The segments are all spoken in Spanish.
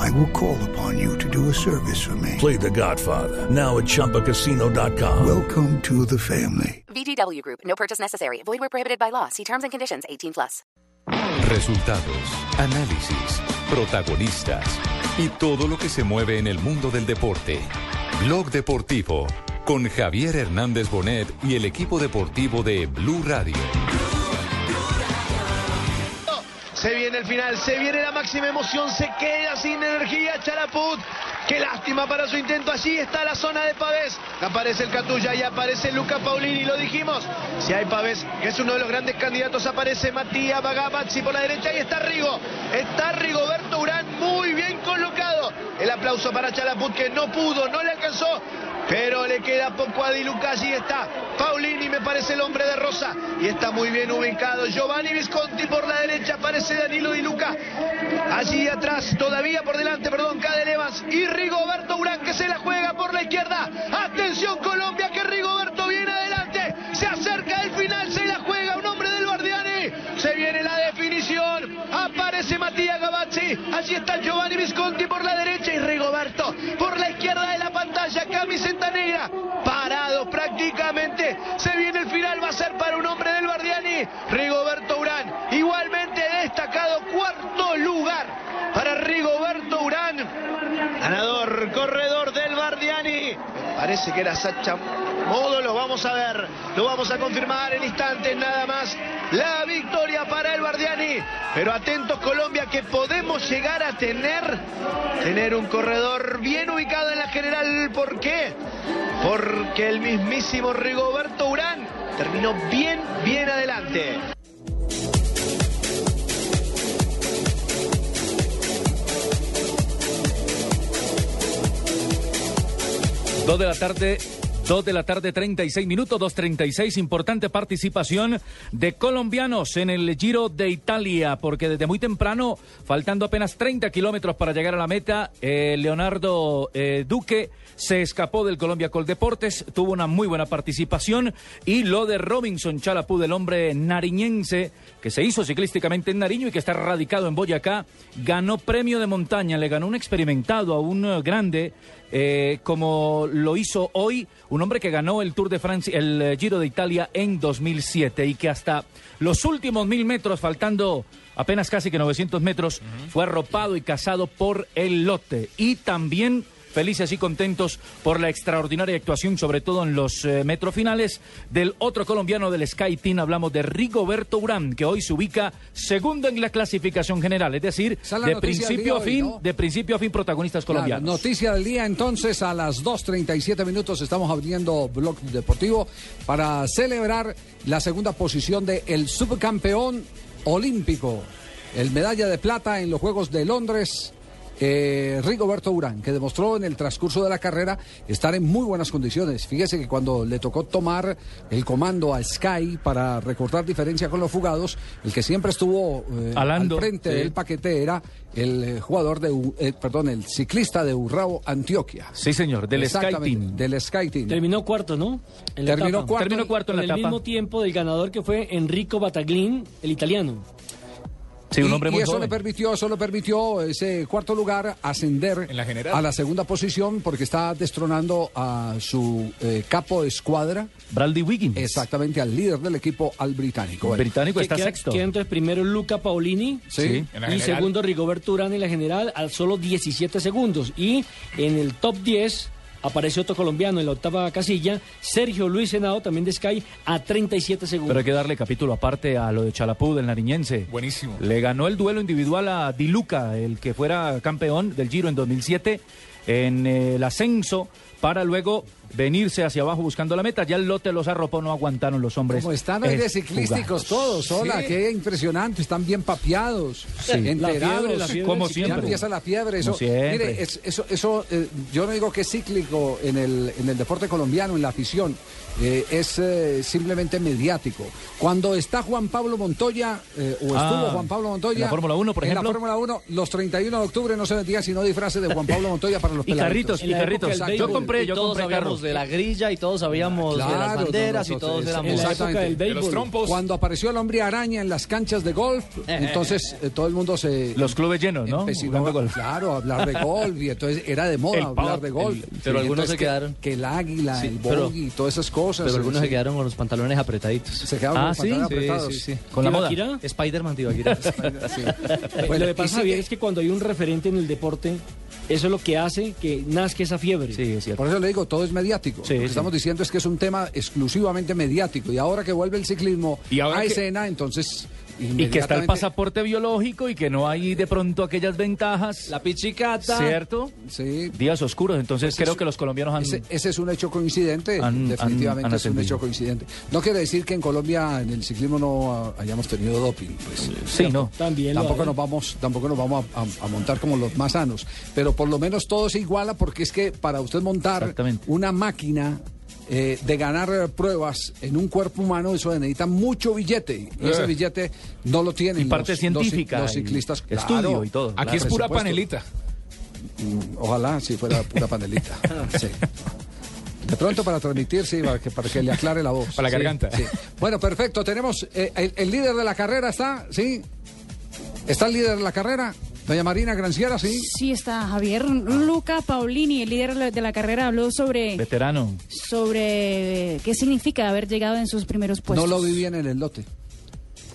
I will call upon you to do a service for me. Play The Godfather now at ChumbaCasino.com. Welcome to the family. VGW Group. No purchase necessary. Void where prohibited by law. See terms and conditions. 18 plus. Resultados, análisis, protagonistas y todo lo que se mueve en el mundo del deporte. Blog Deportivo con Javier Hernández Bonet y el equipo deportivo de Blue Radio. Se viene el final, se viene la máxima emoción, se queda sin energía Charaput. Qué lástima para su intento. Allí está la zona de Pavés. Aparece el Catulla y aparece Luca Paulini. Lo dijimos. Si hay Pavés, que es uno de los grandes candidatos, aparece Matías Bagabazzi por la derecha. Y está Rigo. Está Rigoberto Urán muy bien colocado. El aplauso para Charaput que no pudo, no le alcanzó. Pero le queda poco a Di Luca. Allí está Paulini, me parece el hombre de Rosa. Y está muy bien ubicado. Giovanni Visconti por la derecha. Aparece Danilo Di Luca. Allí atrás, todavía por delante, perdón, Cadel Evans. Y Rigoberto Urán que se la juega por la izquierda. Atención Colombia, que Rigoberto viene adelante. Se acerca el final, se la juega un hombre del Guardiani. Se viene la definición. Aparece Matías Gavazzi. Allí está Giovanni Visconti por la derecha y Rigoberto por la izquierda de la pantalla. Camiseta negra. Parado prácticamente. Se viene el final. Va a ser para un hombre del Guardiani. Rigoberto Urán. Igualmente destacado cuarto lugar para Rigoberto Urán. Ganador, corredor del Bardiani. Parece que era Sacha Modo, lo vamos a ver, lo vamos a confirmar en instantes nada más. La victoria para el Bardiani. Pero atentos Colombia que podemos llegar a tener, tener un corredor bien ubicado en general. ¿Por qué? Porque el mismísimo Rigoberto Urán terminó bien, bien adelante. Dos de la tarde, dos de la tarde, 36 minutos, 2.36. Importante participación de colombianos en el Giro de Italia, porque desde muy temprano, faltando apenas 30 kilómetros para llegar a la meta, eh, Leonardo eh, Duque se escapó del Colombia Coldeportes, tuvo una muy buena participación y lo de Robinson Chalapú, del hombre nariñense que se hizo ciclísticamente en Nariño y que está radicado en Boyacá, ganó premio de montaña, le ganó un experimentado a un eh, grande eh, como lo hizo hoy un hombre que ganó el Tour de Francia, el eh, Giro de Italia en 2007 y que hasta los últimos mil metros, faltando apenas casi que 900 metros, fue arropado y cazado por el lote. Y también felices y contentos por la extraordinaria actuación, sobre todo en los eh, metrofinales del otro colombiano del Sky Team. Hablamos de Rigoberto Urán, que hoy se ubica segundo en la clasificación general, es decir, de principio a hoy, fin, ¿no? de principio a fin protagonistas Claro, colombianos. noticia del día entonces a las 2.37 minutos estamos abriendo Blog Deportivo para celebrar la segunda posición de el subcampeón olímpico, el medalla de plata en los Juegos de Londres. Eh, Rigoberto Urán, que demostró en el transcurso de la carrera estar en muy buenas condiciones. Fíjese que cuando le tocó tomar el comando a Sky para recortar diferencia con los fugados, el que siempre estuvo eh, Alando, al frente sí. del paquete era el eh, jugador de, eh, perdón, el ciclista de Urrao, Antioquia. Sí, señor, del Sky Exactamente, Team. Del Sky Team. Terminó cuarto, ¿no? En la Terminó etapa. cuarto. Terminó cuarto en la el etapa. mismo tiempo del ganador que fue Enrico Bataglin, el italiano. Sí, un Y- hombre y muy eso joven. le permitió, eso le permitió ese cuarto lugar ascender En la general. a la segunda posición porque está destronando a su eh, capo de escuadra, Brady Wiggins. exactamente al líder del equipo, al británico. El británico Que está queda, sexto. queda entonces primero Luca Paolini Sí. Sí. En la y general. segundo Rigoberto Urán en la general a solo 17 segundos. Y en el top 10 aparece otro colombiano en la octava casilla, Sergio Luis Senado, también de Sky, a 37 segundos. Pero hay que darle capítulo aparte a lo de Chalapú, del nariñense. Buenísimo. Le ganó el duelo individual a Di Luca, el que fuera campeón del Giro en 2007, en el ascenso, para luego venirse hacia abajo buscando la meta. Ya el lote los arropó, no aguantaron los hombres. Como están hoy de Es ciclísticos jugados. todos, hola, qué impresionante, están bien papeados, Sí. enterados. La fiebre, la fiebre Como siempre. Ya empieza la fiebre. Eso, Como siempre. mire, es- eso, eso eh, yo no digo que es cíclico en el, en el deporte colombiano, en la afición. eh, es eh, simplemente mediático. Cuando está Juan Pablo Montoya, eh, o estuvo Ah, Juan Pablo Montoya. en la Fórmula 1, por en ejemplo. la Fórmula 1, los 31 de octubre no se vendían sino disfraces de Juan Pablo Montoya para los Y carritos, y En carritos. Yo compré, yo compré sabíamos de la grilla y todos sabíamos de las Claro, banderas no, y todos. En la época del Exactamente. béisbol. Cuando apareció el hombre araña en las canchas de golf, entonces eh, todo el mundo se... Los clubes llenos, ¿no? A- golf. Claro, a hablar de golf y entonces era de moda El hablar de golf. el- pero algunos se que- quedaron. Que el águila, Sí, el pero- bogey y todas esas cosas. Pero algunos sí. se quedaron con los pantalones apretaditos. Se quedaron Ah, con los ¿sí? pantalones Sí, apretados. sí, sí. Con la moda. Spider-Man Bueno, lo que y pasa, Javier, es que cuando hay un referente en el deporte, eso es lo que hace que nazca esa fiebre. Sí, es cierto. Por eso le digo, todo es mediático. Sí, Lo que sí. estamos diciendo es que es un tema exclusivamente mediático. Y ahora que vuelve el ciclismo Y ahora a que- escena, entonces. Y que está el pasaporte biológico y que no hay de pronto aquellas ventajas. La pichicata. ¿Cierto? Sí. Días oscuros. Entonces creo que los colombianos han. Ese, ese es un hecho coincidente, Han- definitivamente han- han es un hecho coincidente. No quiere decir que en Colombia en el ciclismo no hayamos tenido doping, pues. Sí, no. También Tampoco nos vamos, tampoco nos vamos a, a- a montar como los más sanos, pero por lo menos todo se iguala porque es que para usted montar una máquina eh, de ganar pruebas en un cuerpo humano, eso necesita mucho billete y ese Eh. billete no lo tienen Y parte los, los ci- científica. los, y ciclistas. Estudio Claro. y todo. Aquí claro. es pura panelita. Mm, Ojalá si fuera pura panelita. Sí. De pronto para transmitir, sí, para que, para que le aclare la voz. Para la Sí, garganta. sí. Bueno, perfecto. Tenemos eh, el, el líder de la carrera, ¿está? ¿Sí? ¿Está el líder de la carrera? Doña Marina Granciera, ¿sí? Sí, está Javier Luca Paulini, el líder de la carrera, habló sobre, Veterano. sobre qué significa haber llegado en sus primeros puestos. No lo vi bien en el lote.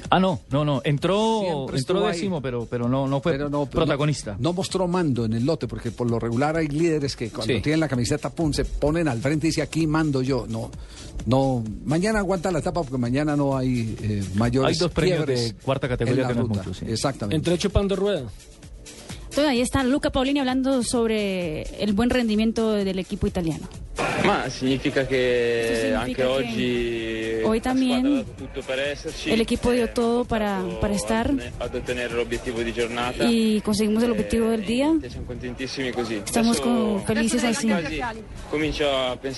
Ah, no, no, no. Entró, entró ahí. décimo, pero, pero no, no fue Pero no, protagonista. No, no mostró mando en el lote, porque por lo regular hay líderes que cuando Sí. tienen la camiseta, pum, se ponen al frente y dice aquí mando yo. No, no. Mañana aguanta la etapa porque mañana no hay eh, mayores Hay dos premios de cuarta categoría en la que no es ruta. mucho, sí. Exactamente. Entró chupando rueda. Entonces, ahí está Luca Paulini hablando sobre el buen rendimiento del equipo italiano. Ma significa significa anche che oggi hoy también el equipo dio eh, todo para- para estar. Y conseguimos el objetivo del día. E. Estamos con- felices así.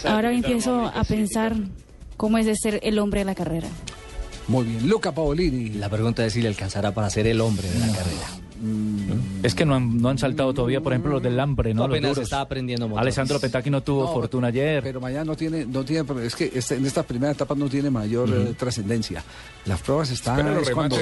Ahora empiezo a pensar cómo es de ser el hombre de la carrera. Muy bien. Luca Paolini. La pregunta es si le alcanzará para ser el hombre de la carrera. Es que no han, no han saltado todavía, por ejemplo, los del hambre, ¿no? Los Apenas duros. está aprendiendo motores. Alessandro Petacchi no tuvo No, fortuna ayer. Pero mañana no tiene, no tiene, es que este- en esta primera etapa no tiene mayor eh, trascendencia. Las pruebas están es cuando,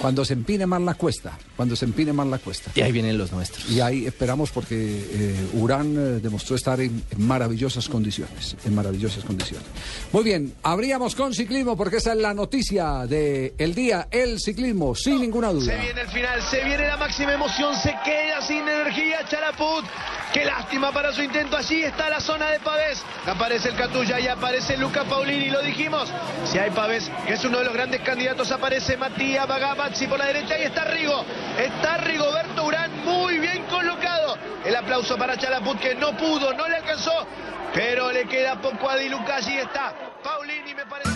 cuando se empine más la cuesta, cuando se empine más la cuesta. Y ahí vienen los nuestros. Y ahí esperamos porque eh, Urán eh, demostró estar en, en maravillosas condiciones, en maravillosas condiciones. Muy bien, abríamos con ciclismo porque esa es la noticia del el día, el ciclismo, sin ninguna duda. Se viene el final, se viene la máxima emoción, se queda sin energía Charaput. Qué lástima para su intento. Allí está la zona de Pavés. Aparece el Catulla y aparece Luca Paulini. Lo dijimos. Si hay Pavés, que es uno de los grandes candidatos, aparece Matías Bagabazzi por la derecha. Y está Rigo. Está Rigoberto Urán muy bien colocado. El aplauso para Charaput que no pudo, no le alcanzó. Pero le queda poco a Di Luca. Allí está. Paulini me parece.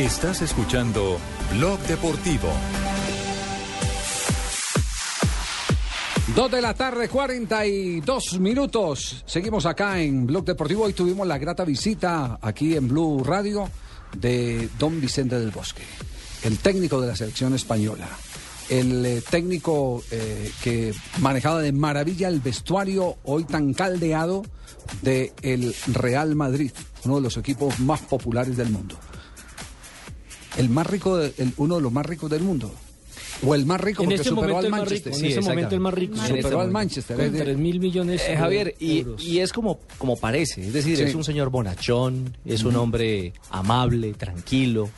Estás escuchando Blog Deportivo. Dos de la tarde, 42 minutos. Seguimos acá en Blog Deportivo. Hoy tuvimos la grata visita aquí en Blue Radio de don Vicente del Bosque, el técnico de la selección española. El eh, técnico eh, que manejaba de maravilla el vestuario hoy tan caldeado de el Real Madrid, uno de los equipos más populares del mundo. El más rico, de- el- uno de los más ricos del mundo. O el más rico En porque este superó momento al el más Manchester. rico, en este momento el más rico. Superó este al. Manchester. Con es de- 3 mil millones Eh, de Javier, y, euros. y es como, como parece, es decir, Sí. es un señor bonachón, es un hombre amable, tranquilo.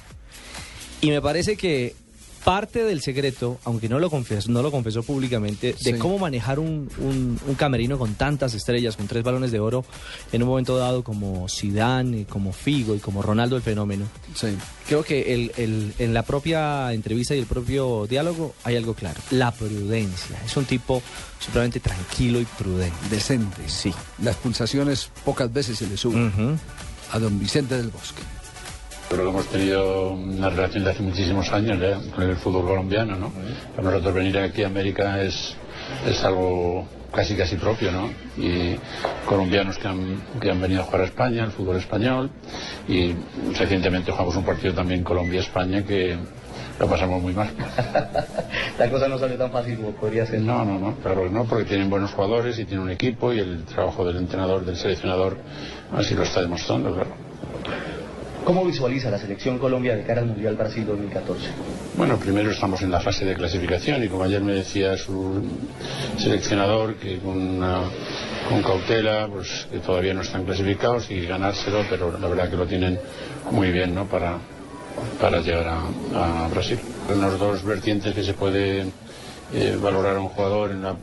Y me parece que parte del secreto, aunque no lo confesó, no lo confesó públicamente, de Sí. cómo manejar un, un- un camerino con tantas estrellas, con tres balones de oro, en un momento dado como Zidane, como Figo y como Ronaldo el fenómeno. Sí. Creo que el- el- en la propia entrevista y el propio diálogo hay algo claro, la prudencia. Es un tipo supremamente tranquilo y prudente. Decente. Sí. Las pulsaciones pocas veces se le suben a don Vicente del Bosque. Creo que hemos tenido una relación de hace muchísimos años ya con el fútbol colombiano, ¿no? Para nosotros venir aquí a América es, es algo casi casi propio, ¿no? Y colombianos que han, que han venido a jugar a España, el fútbol español, y recientemente jugamos un partido también Colombia-España que lo pasamos muy mal. La cosa no salió tan fácil como podría ser. No, no, no, claro que no, porque tienen buenos jugadores y tienen un equipo y el trabajo del entrenador, del seleccionador, así lo está demostrando, claro. ¿Cómo visualiza la selección Colombia de cara al Mundial Brasil 2014? Bueno, primero estamos en la fase de clasificación y como ayer me decía su seleccionador que con, cautela, pues que todavía no están clasificados y ganárselo, pero la verdad que lo tienen muy bien, ¿no? Para, para llegar a, Brasil. Unos dos vertientes que se puede eh, valorar a un jugador en la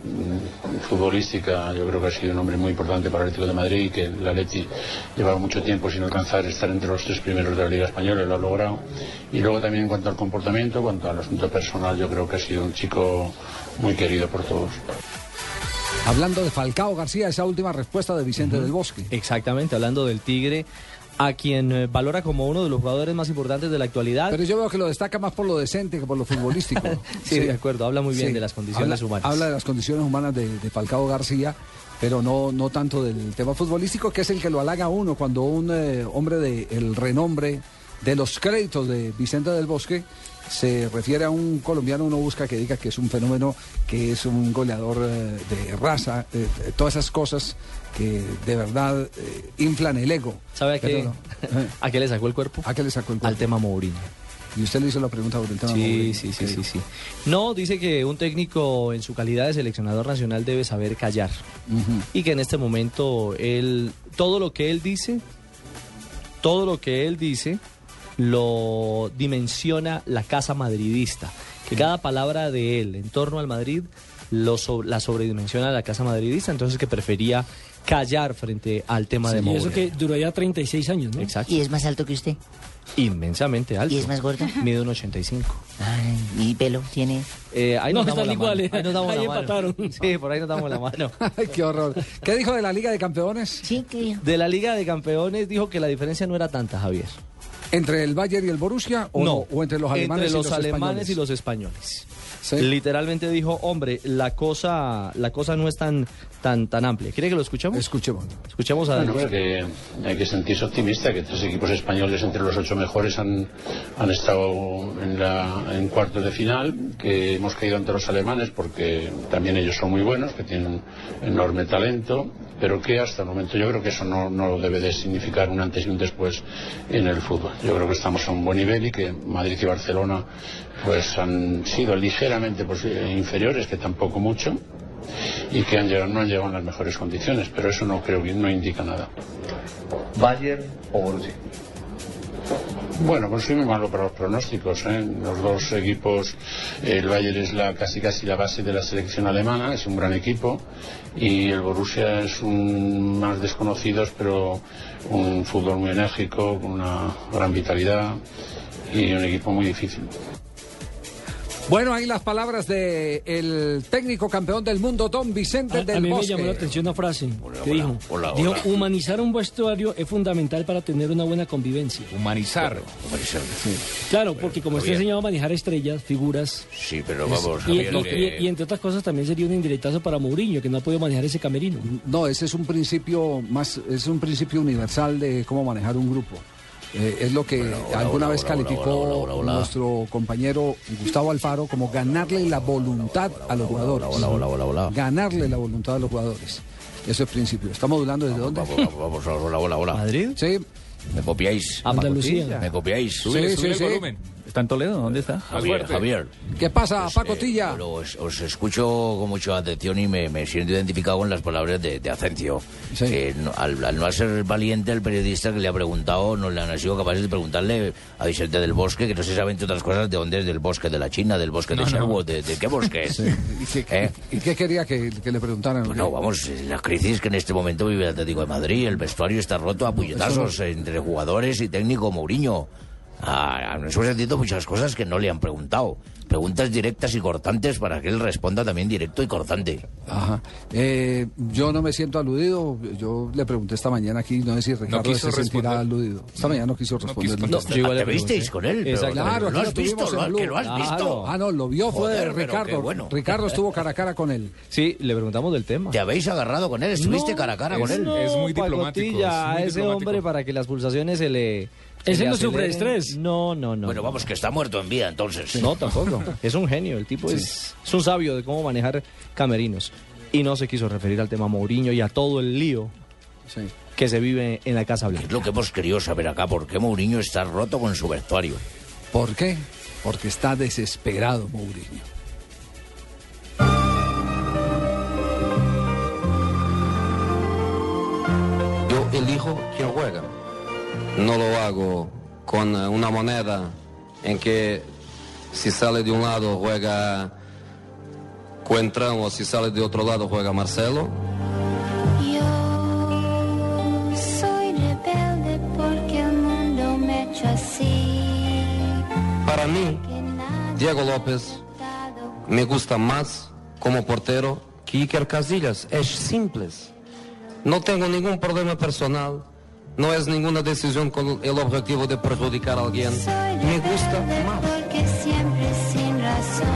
futbolística, yo creo que ha sido un hombre muy importante para el Atlético de Madrid y que el Atleti llevaba mucho tiempo sin alcanzar estar entre los tres primeros de la Liga Española lo ha logrado. Y luego también en cuanto al comportamiento, en cuanto al asunto personal, yo creo que ha sido un chico muy querido por todos. Hablando de Falcao García, esa última respuesta de Vicente del Bosque. Exactamente, hablando del Tigre, a quien eh, valora como uno de los jugadores más importantes de la actualidad. Pero yo veo que lo destaca más por lo decente que por lo futbolístico. Sí, de acuerdo, habla muy bien Sí. de las condiciones Habla- humanas. Habla de las condiciones humanas de, de Falcao García, pero no, no tanto del tema futbolístico, que es el que lo halaga a uno cuando un eh, hombre de el renombre de los créditos de Vicente del Bosque se refiere a un colombiano, uno busca que diga que es un fenómeno, que es un goleador eh, de raza, eh, todas esas cosas que de verdad eh, inflan el ego. ¿Sabe a qué, Pero no. a qué le sacó el cuerpo? ¿A qué le sacó el Al cuerpo? tema Mourinho. Y usted le hizo la pregunta sobre el tema Sí, Mourinho. sí, sí, sí, sí. No, dice que un técnico en su calidad de seleccionador nacional debe saber callar. Y que en este momento él, todo lo que él dice, todo lo que él dice, lo dimensiona la casa madridista. Que cada palabra de él en torno al Madrid lo so- la sobredimensiona la casa madridista, entonces que prefería callar frente al tema de y Mourinho. eso que duró ya 36 años, ¿no? Exacto. ¿Y es más alto que usted? Inmensamente alto. ¿Y es más gordo? Mide un 85. Ay, ¿Y pelo tiene? Eh, ahí No, nos damos están la iguales. mano. Ahí nos damos Ahí la mano. empataron. Sí, por ahí nos damos la mano. Ay, qué horror. ¿Qué dijo de la Liga de Campeones? Sí, ¿qué dijo? De la Liga de Campeones dijo que la diferencia no era tanta, Javier. ¿Entre el Bayern y el Borussia o, no, o entre los alemanes entre los, y los alemanes españoles? y los españoles. Sí. Literalmente dijo, hombre, la cosa, la cosa no es tan, tan, tan amplia. ¿Quiere que lo escuchemos? Escuchemos. Escuchemos a Bueno, pues que hay que sentirse optimista, que tres equipos españoles entre los ocho mejores han, han estado en, la, en cuartos de final, que hemos caído ante los alemanes porque también ellos son muy buenos, que tienen enorme talento, pero que hasta el momento yo creo que eso no, no debe de significar un antes y un después en el fútbol. Yo creo que estamos a un buen nivel y que Madrid y Barcelona pues han sido ligeramente pues, eh, inferiores, que tampoco mucho, y que han llegado, no han llegado en las mejores condiciones, pero eso no creo que no indica nada. ¿Bayern o Borussia? Bueno, pues soy muy malo para los pronósticos. ¿eh? Los dos equipos, el Bayern es la, casi casi la base de la selección alemana, es un gran equipo, y el Borussia es un más desconocidos, pero un fútbol muy enérgico, con una gran vitalidad y un equipo muy difícil. Bueno, ahí las palabras de el técnico campeón del mundo, don Vicente A, a del mí me llamó la atención una frase que hola, dijo, hola, dijo, hola. humanizar un vestuario es fundamental para tener una buena convivencia. Humanizar. Claro, porque como está enseñado a manejar estrellas, figuras, Sí, pero es- vamos, y, Javier, y- que- y- y entre otras cosas también sería un indirectazo para Mourinho, que no ha podido manejar ese camerino. No, ese es un principio más, es un principio universal de cómo manejar un grupo. Eh, es lo que alguna hola, vez hola, calificó hola, hola, hola. nuestro compañero Gustavo Alfaro como ganarle la voluntad a los jugadores. hola, hola, hola, hola. Ganarle la voluntad a los jugadores. Eso es principio. ¿Estamos hablando desde dónde? Vamos, vamos, vamos, hola, hola, hola. ¿Madrid? Sí, ¿Me copiáis? Andalucía. ¿Me copiáis? sí, sí, sí. ¿Está en Toledo? ¿Dónde está? Javier, Javier. ¿Qué pasa, Paco eh, Tilla? pero os, os escucho con mucha atención y me, me siento identificado con las palabras de, de Acencio. Que no- al, al no ser valiente el periodista que le ha preguntado, no le han sido capaces de preguntarle a Vicente del Bosque, que no se sabe entre otras cosas de dónde es, del bosque de la China, del bosque de no. Sherwood, de, de qué bosque es. ¿Y qué, ¿Eh? y qué quería que, que le preguntaran? No, vamos, la crisis que en este momento vive el Atlético de Madrid, el vestuario está roto a puñetazos entre jugadores y técnico Mourinho. Ah, nos hemos sentido muchas cosas que no le han preguntado. Preguntas directas y cortantes para que él responda también directo y cortante. Ajá. Eh, yo no me siento aludido. Yo le pregunté esta mañana aquí, no sé si Ricardo quiso se sentirá responder. aludido. Esta mañana no quiso responder. No, yo igual ¿te visteis con él? Pero-. Claro, ¿Lo has visto? tuvimos ¿Lo en has- Blue. que lo has visto? Ah, no, lo vio fue Joder, Ricardo. bueno. Ricardo estuvo cara a cara con él. Sí, le preguntamos del tema. ¿Te habéis agarrado con él? ¿Estuviste cara a cara con él? No, pacotilla, a ese hombre para que las pulsaciones se le... se Ese no sufre de estrés. No, no, no. Bueno, vamos, que está muerto en vida entonces. No, tampoco. es un genio, el tipo Sí. es, es un sabio de cómo manejar camerinos. Y no se quiso referir al tema Mourinho y a todo el lío que se vive en la Casa Blanca. Es lo que hemos querido saber acá, ¿por qué Mourinho está roto con su vestuario? ¿Por qué? Porque está desesperado Mourinho. Yo elijo quién juega. No lo hago con eh, una moneda en que si sale de un lado juega Cuentrán o si sale de otro lado juega Marcelo. Yo soy rebelde porque el mundo me hecho así. Para mí, Diego López me gusta más como portero que Iker Casillas. Es simple. No tengo ningún problema personal. No es ninguna decisión con el objetivo de perjudicar a alguien. Me gusta más. Razón.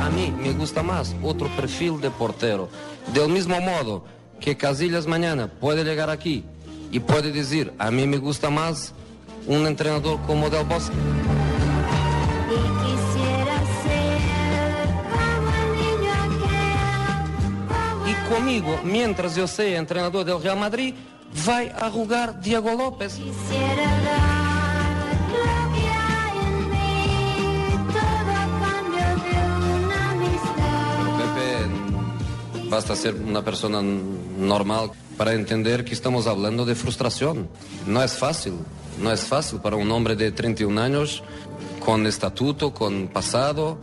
A mí me gusta más otro perfil de portero. Del mismo modo que Casillas mañana puede llegar aquí y puede decir, a mí me gusta más un entrenador como Del Bosque. Y conmigo, mientras yo sea entrenador del Real Madrid, va a jugar Diego López. Quisiera dar lo que hay en mí. Todo a cambio de una amistad. Pepe, basta ser una persona normal para entender que estamos hablando de frustración. No es fácil, no es fácil para un hombre de 31 años, con estatuto, con pasado,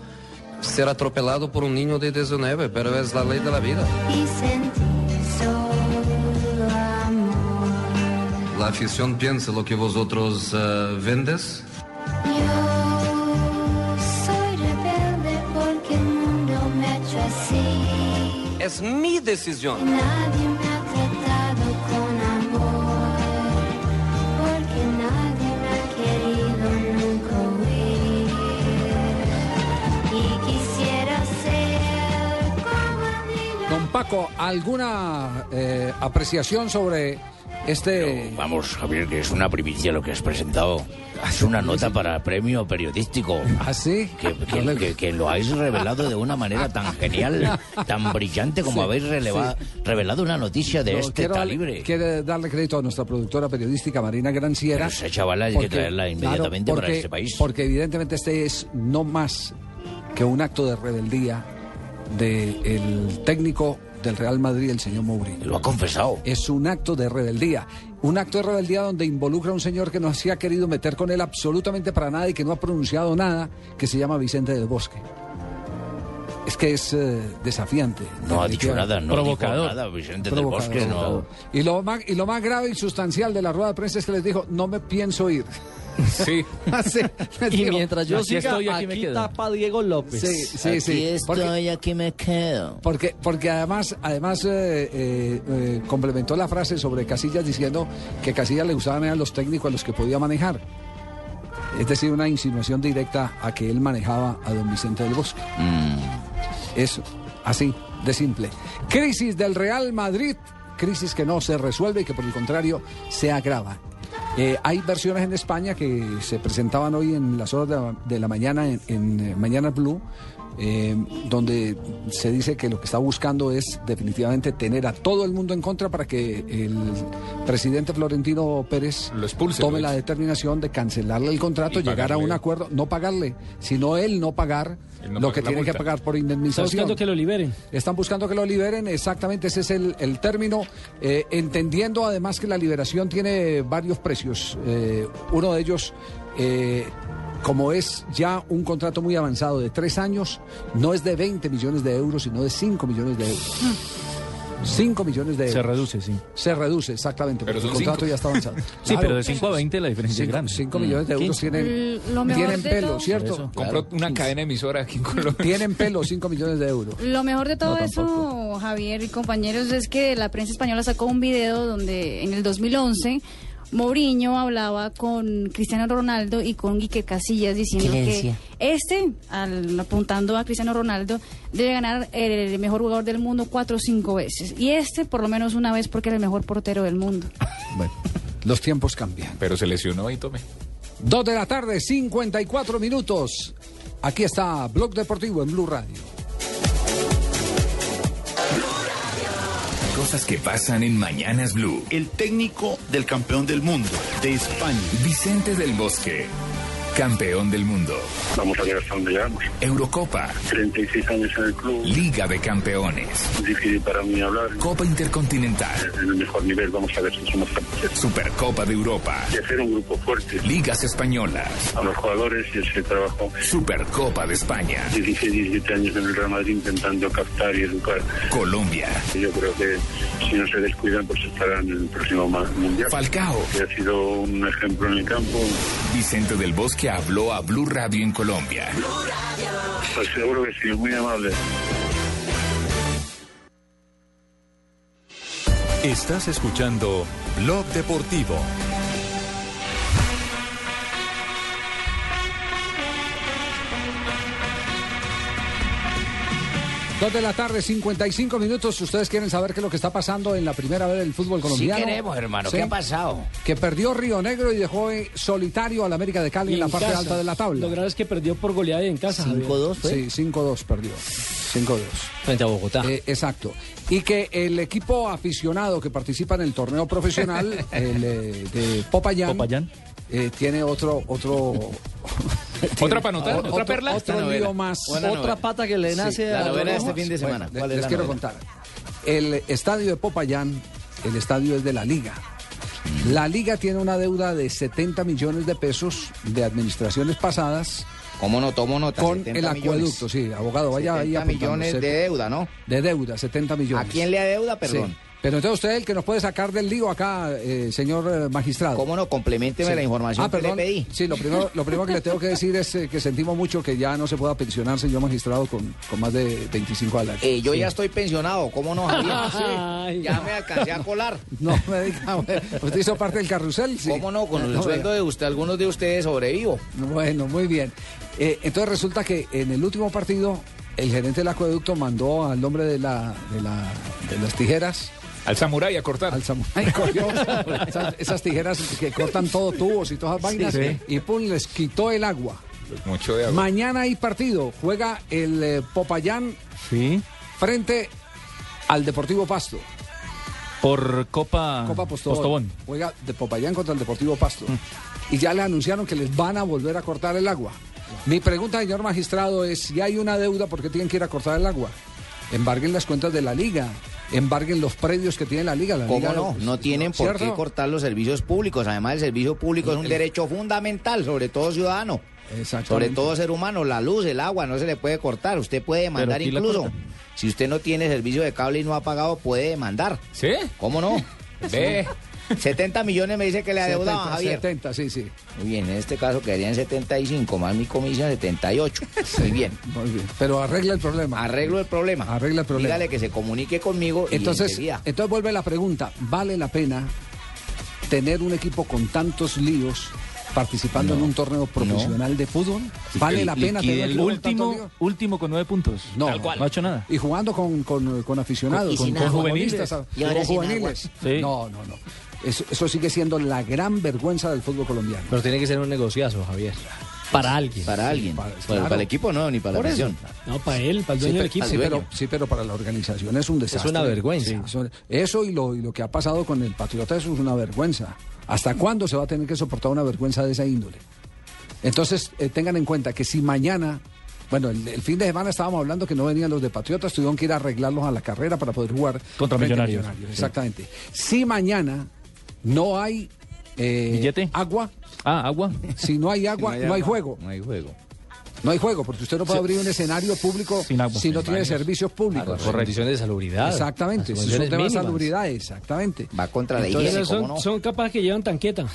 ser atropelado por un niño de 19, pero es la ley de la vida. La afición piensa lo que vosotros eh, vendes. Yo soy rebelde porque el mundo me ha hecho así. Es mi decisión. Nadie me ha tratado con amor. Porque nadie me ha querido nunca huir. Y quisiera ser como el niño. Don Paco, ¿alguna eh, apreciación sobre este... Vamos, Javier, que es una primicia lo que has presentado. Es una nota para premio periodístico. ¿Ah, sí? Que, que- que- que lo habéis revelado de una manera tan genial, tan brillante como Sí, habéis releva- revelado una noticia de No, este quiero calibre. quiero darle crédito a nuestra productora periodística Marina Granciera. Pero esa chavala hay que traerla inmediatamente para porque- este país. Porque evidentemente este es no más que un acto de rebeldía del técnico del Real Madrid, el señor Mourinho. Lo ha confesado. Es un acto de rebeldía. Un acto de rebeldía donde involucra a un señor que no se ha querido meter con él absolutamente para nada y que no ha pronunciado nada, que se llama Vicente del Bosque. Es que es eh, desafiante. No ha dicho nada, no dijo nada, Vicente del Provocador, Bosque, no. provocador. Y lo, más, y lo más grave y sustancial de la rueda de prensa es que les dijo, no me pienso ir. Sí. Y mientras yo siga, aquí, tapa Diego López. Sí, sí, sí. Porque- aquí me quedo. Porque, porque además, además eh, eh, eh, complementó la frase sobre Casillas diciendo que Casillas le gustaban eran los técnicos a los que podía manejar. Es decir, una insinuación directa a que él manejaba a don Vicente del Bosque. Eso, así, de simple. Crisis del Real Madrid, crisis que no se resuelve y que por el contrario se agrava. Eh, hay versiones en España que se presentaban hoy en las horas de la, de la mañana en, en, eh, Mañana Blue, eh, donde se dice que lo que está buscando es definitivamente tener a todo el mundo en contra para que el presidente Florentino Pérez expulse, tome lo la determinación de cancelarle el contrato, llegar a un acuerdo, no pagarle, sino él no pagar Él no lo que tiene que pagar por indemnización. buscando que lo liberen. Están buscando que lo liberen, exactamente ese es el, el término, eh, entendiendo además que la liberación tiene varios precios. Eh, uno de ellos, eh, como es ya un contrato muy avanzado de tres años, no es de 20 millones de euros, sino de 5 millones de euros. 5 millones de euros. Se reduce, sí. Se reduce, exactamente, Pero porque el contrato cinco. ya está avanzado. Sí, pero de 5 a 20 la diferencia es grande. 5 millones de euros tienen, Lo mejor tienen de pelo, todo- ¿cierto? Compró una cadena emisora aquí en Colombia. Tienen pelo, 5 millones de euros. Lo mejor de todo No, eso, Javier y compañeros, es que la prensa española sacó un video donde en el 2011 Mourinho hablaba con Cristiano Ronaldo y con Quique Casillas diciendo ¿Qué le que este, al, apuntando a Cristiano Ronaldo, debe ganar el mejor jugador del mundo cuatro o cinco veces. Y este por lo menos una vez porque era el mejor portero del mundo. Bueno, los tiempos cambian. Pero se lesionó y tomé. Dos de la tarde, 54 minutos. Aquí está Blog Deportivo en Blue Radio. Cosas que pasan en Mañanas Blue. El técnico del campeón del mundo de España. Vicente del Bosque. Campeón del mundo. Vamos a ver hasta dónde llegamos. Eurocopa. 36 años en el club. Liga de Campeones. Difícil para mí hablar. Copa Intercontinental. En el mejor nivel vamos a ver si somos capaces Supercopa de Europa. de hacer un grupo fuerte. Ligas españolas. A los jugadores y ese trabajo. Supercopa de España. 16, 17 años en el Real Madrid intentando captar y educar. Colombia. Yo creo que si no se descuidan, pues estarán en el próximo mundial. Falcao. Que ha sido un ejemplo en el campo. Vicente del Bosque habló a Blue Radio en Colombia. Pues seguro que sí, muy amable. Estás escuchando Blog Deportivo. Dos de la tarde, 55 minutos. Ustedes quieren saber qué es lo que está pasando en la primera vez del fútbol colombiano. queremos, hermano. ¿Qué ha pasado? Que perdió Río Negro y dejó eh, solitario al América de Cali en la parte casa. alta de la tabla. Lo grave es que perdió por goleada en casa. Javier. Sí, 5-2 perdió. 5-2. Frente a Bogotá. Eh, exacto. Y que el equipo aficionado que participa en el torneo profesional, el eh, de Popayán, Popayán. eh, tiene otro... otro ¿Otra? Otro- ¿Otra perla? Otro novela. lío más. Buena Otra novela. pata que le nace a- La novela de otro este fin de semana. Bueno, ¿Cuál es les la quiero novela? contar. El estadio de Popayán, el estadio es de la Liga. La Liga tiene una deuda de 70 millones de pesos de administraciones pasadas. ¿Cómo no? Tomo nota. Con 70 el acueducto, millones. sí, abogado, vaya ahí 70 apuntando. millones de deuda, ¿no? De deuda, 70 millones. ¿A quién le adeuda? Perdón. Sí. Pero entonces usted es el que nos puede sacar del lío acá, eh, señor eh, magistrado. ¿Cómo no? Complementeme la información ah, que le perdón. pedí. Sí, lo primero, lo primero que le tengo que decir es eh, que sentimos mucho que ya no se pueda pensionar, señor magistrado, con, con más de 25 años. Eh, yo Sí. ya estoy pensionado, ¿cómo no, Javier? Ya me alcancé a colar. No me diga, usted hizo parte del carrusel, sí. ¿Cómo no? Con el No, sueldo de usted, algunos de ustedes sobrevivo. Bueno, muy bien. Eh, entonces resulta que en el último partido el gerente del acueducto mandó al hombre de la de, la, de las tijeras Al samurái a cortar. al samurái esas, esas tijeras que cortan todo tubos y todas las vainas sí. y pum les quitó el agua. Mucho de agua. Mañana hay partido, juega el eh, Popayán frente al Deportivo Pasto. Por Copa, Copa Postobón. Postobón. Juega de Popayán contra el Deportivo Pasto. Y ya le anunciaron que les van a volver a cortar el agua. Mi pregunta, señor magistrado, es si hay una deuda, ¿por qué tienen que ir a cortar el agua? Embarguen las cuentas de la liga, embarguen los predios que tiene la liga. La ¿Cómo liga no? No tienen por qué cortar los servicios públicos. Además, el servicio público es un derecho fundamental, sobre todo ciudadano. Sobre todo ser humano, la luz, el agua, no se le puede cortar. Usted puede demandar incluso. Si usted no tiene servicio de cable y no ha pagado, puede demandar. ¿Sí? ¿Cómo no? Ve. 70 millones me dice que le adeudaban, 70, Javier. 70, sí, sí. Muy bien, en este caso quedarían 75, más mi comisión 78. Muy bien. Muy bien. Pero arregla el problema. Arreglo el problema. Arregla el problema. Dígale que se comunique conmigo y Entonces, enseguida. entonces vuelve la pregunta, ¿vale la pena tener un equipo con tantos líos participando en un torneo profesional de fútbol? ¿Vale Y- la pena y tener el equipo con tantos último, líos? último con nueve puntos. No, Tal cual. No ha hecho nada. Y jugando con, con, con aficionados, Y con, juveniles. Y Y ahora con sin juveniles. Sí. No, no, no. Eso, eso sigue siendo la gran vergüenza del fútbol colombiano. Pero tiene que ser un negociazo, Javier. Para alguien. Para alguien. Para- Bueno, claro. para el equipo no, ni para Por la afición. No, para él, para el Sí, dueño pe- del equipo. sí, pero, sí, pero para la organización es un desastre. una vergüenza. Sí, eso, eso y, lo, y lo que ha pasado con el Patriota, eso es una vergüenza. ¿Hasta cuándo se va a tener que soportar una vergüenza de esa índole? Entonces, eh, tengan en cuenta que si mañana, bueno, el, el fin de semana estábamos hablando que no venían los de Patriotas, tuvieron que ir a arreglarlos a la carrera para poder jugar Contra Millonarios. Sí. Exactamente. Si mañana no hay eh, ¿Billete? agua, Ah, agua. si no hay agua, no hay, juego. No hay juego. No hay juego, porque usted no puede Sí. abrir un escenario público Sin agua. si no tiene baños. servicios públicos. Condiciones de salubridad. Exactamente, es un tema de salubridad, exactamente. Va contra la Entonces, higiene, son, ¿cómo no? son capaces que llevan tanqueta.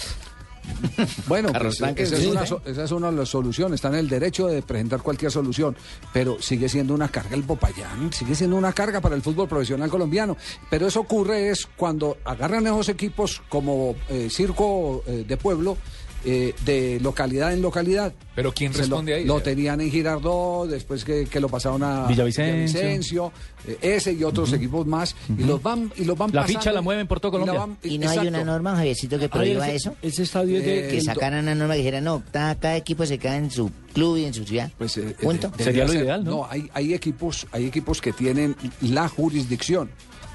Bueno, pues, esa, es una, esa es una de las soluciones. Está en el derecho de presentar cualquier solución, pero sigue siendo una carga el Popayán, sigue siendo una carga para el fútbol profesional colombiano. Pero eso ocurre es cuando agarran esos equipos como eh, Circo eh, de Pueblo. Eh, de localidad en localidad. Pero ¿quién Se lo- responde ahí? Lo tenían en Girardot, después que, que lo pasaron a Villavicencio. Villavicencio, eh, ese y otros equipos más, y los van y los van La pasando ficha la mueven por todo y Colombia. van- ¿Y no hay una norma, Javiercito, que prohíba ese, eso? ese estadio es de... Eh, Que sacaran una norma que dijera, no, cada, cada equipo se queda en su club y en su ciudad. Pues, eh, Punto. Sería lo ser- ideal, ¿no? hay, hay equipos, hay equipos que tienen la jurisdicción.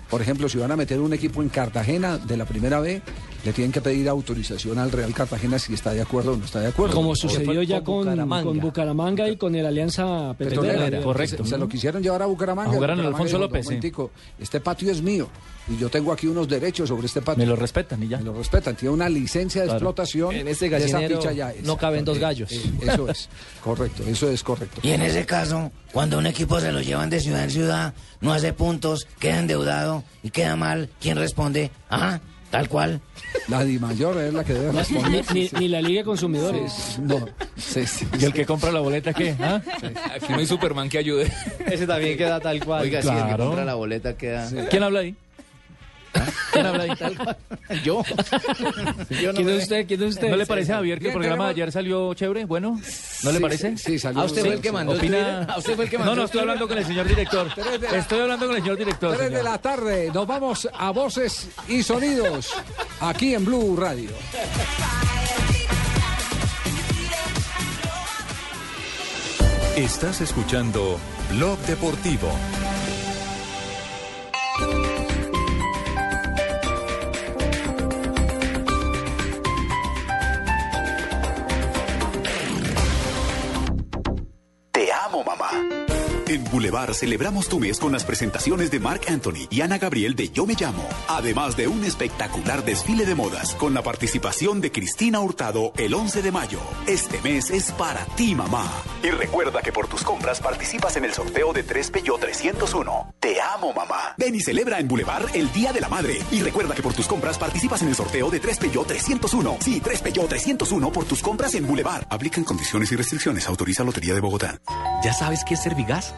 Por ejemplo, si van a meter un equipo en Cartagena de la primera B, le tienen que pedir autorización al Real Cartagena si está de acuerdo o no está de acuerdo. Como sucedió ya con, Bucaramanga. con Bucaramanga y con el Alianza Petrolera, Petrolera. correcto. Se, se lo quisieron llevar a Bucaramanga. A Bucaramanga Alfonso dijo, López, "Un sí. Este patio es mío y yo tengo aquí unos derechos sobre este patio. Me lo respetan y ya. Me lo respetan. Tiene una licencia de Claro. explotación. En esa gallinero ficha ya. no caben dos Eh, gallos. eh, eso es correcto. Eso es correcto. Y en ese caso, cuando un equipo se lo llevan de ciudad en ciudad, no hace puntos, queda endeudado y queda mal, ¿quién responde? Ajá, tal cual. La Di Mayor es la que debe Ni, responder. ni- ni la Liga de Consumidores. No, sí, sí, ¿Y el que compra la boleta qué? ¿Ah? Aquí no hay Superman que ayude. Ese también queda tal cual. Oiga, si el que Claro. compra la boleta queda... ¿Quién habla ahí? ¿Quién habla ahí? Yo. Yo no ¿Quién me- es usted? ¿Quién es usted? ¿No le parece a Javier que el programa de ayer salió chévere? Bueno, ¿no le parece? Sí, sí, salió. ¿A usted fue el que mandó Opina... ¿A usted fue el que No, mandó no, el estoy hablando con el señor director. Tres la- Estoy hablando con el señor director. 3 de la tarde, nos vamos a voces y sonidos aquí en Blue Radio. Estás escuchando Blog Deportivo. Te amo, mamá. En Boulevard celebramos tu mes con las presentaciones de Mark Anthony y Ana Gabriel de Yo Me Llamo, además de un espectacular desfile de modas con la participación de Cristina Hurtado el 11 de mayo. Este mes es para ti, mamá. Y recuerda que por tus compras participas en el sorteo de 3 Peugeot 301. Te amo, mamá. Ven y celebra en Boulevard el Día de la Madre. Y recuerda que por tus compras participas en el sorteo de 3 Peugeot 301. Sí, 3 Peugeot 301 por tus compras en Boulevard. Aplican condiciones y restricciones. Autoriza Lotería de Bogotá. ¿Ya sabes qué es Servigas?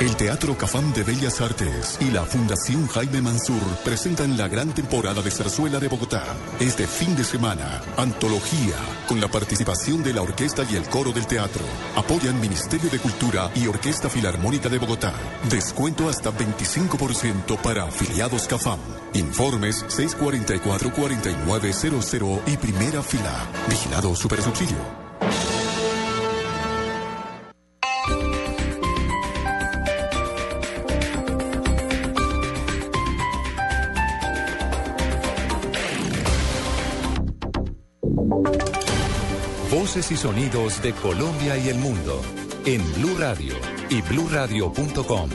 El Teatro Cafam de Bellas Artes y la Fundación Jaime Mansur presentan la gran temporada de Zarzuela de Bogotá. Este fin de semana, antología, con la participación de la orquesta y el coro del teatro. Apoyan Ministerio de Cultura y Orquesta Filarmónica de Bogotá. Descuento hasta 25% para afiliados Cafam. Informes 644-4900 y primera fila. Vigilado Supersubsidio. Voces y sonidos de Colombia y el mundo en Blue Radio y bluradio.com.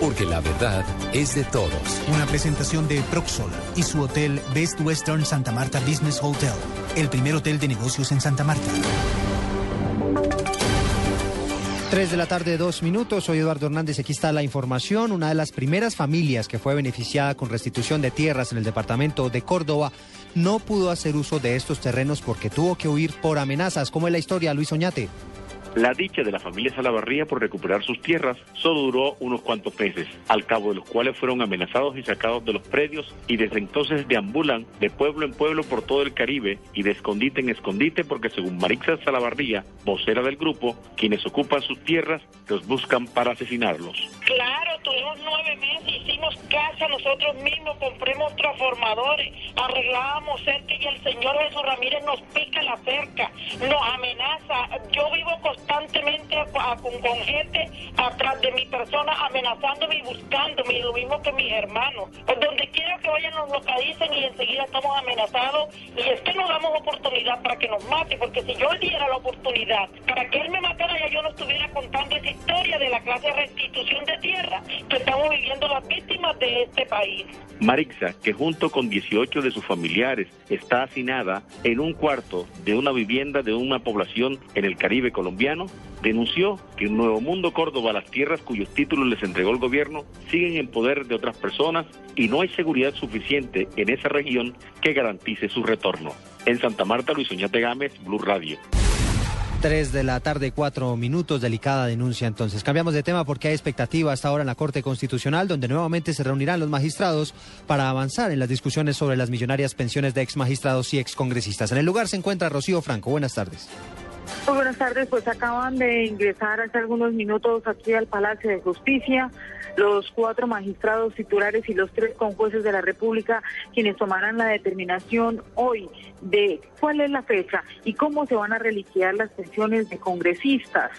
Porque la verdad es de todos. Una presentación de Proxol y su hotel Best Western Santa Marta Business Hotel, el primer hotel de negocios en Santa Marta. Tres de la tarde, dos minutos. Soy Eduardo Hernández. Aquí está la información. Una de las primeras familias que fue beneficiada con restitución de tierras en el departamento de Córdoba no pudo hacer uso de estos terrenos porque tuvo que huir por amenazas. ¿Cómo es la historia, Luis Oñate? La dicha de la familia Salavarría por recuperar sus tierras solo duró unos cuantos meses, al cabo de los cuales fueron amenazados y sacados de los predios y desde entonces deambulan de pueblo en pueblo por todo el Caribe y de escondite en escondite porque según Marixa Salavarría, vocera del grupo, quienes ocupan sus tierras los buscan para asesinarlos. Claro, tuvimos nueve meses, hicimos casa nosotros mismos, compramos transformadores, arreglábamos cerca y el señor Jesús Ramírez nos pica la cerca, nos amenaza. Yo vivo constantemente con, gente atrás de mi persona amenazándome y buscándome, lo mismo que mis hermanos. Pues donde quiera que vayan nos localicen y enseguida estamos amenazados y es que no damos oportunidad para que nos mate, porque si yo le diera la oportunidad para que él me matara ya yo no estuviera contando esa historia de la clase de restitución de tierra que estamos viviendo las víctimas de este país. Marixa, que junto con 18 de sus familiares está hacinada en un cuarto de una vivienda de una población en el Caribe colombiano, denunció que en Nuevo Mundo Córdoba las tierras cuyos títulos les entregó el gobierno siguen en poder de otras personas y no hay seguridad suficiente en esa región que garantice su retorno. En Santa Marta, Luis Oñate Gámez, Blue Radio. Tres de la tarde, cuatro minutos. Delicada denuncia entonces. Cambiamos de tema porque hay expectativa hasta ahora en la Corte Constitucional, donde nuevamente se reunirán los magistrados para avanzar en las discusiones sobre las millonarias pensiones de ex magistrados y ex congresistas. En el lugar se encuentra Rocío Franco. Buenas tardes. Muy buenas tardes, pues acaban de ingresar hace algunos minutos aquí al Palacio de Justicia los cuatro magistrados titulares y los tres conjueces de la República quienes tomarán la determinación hoy de cuál es la fecha y cómo se van a reliquidar las pensiones de congresistas.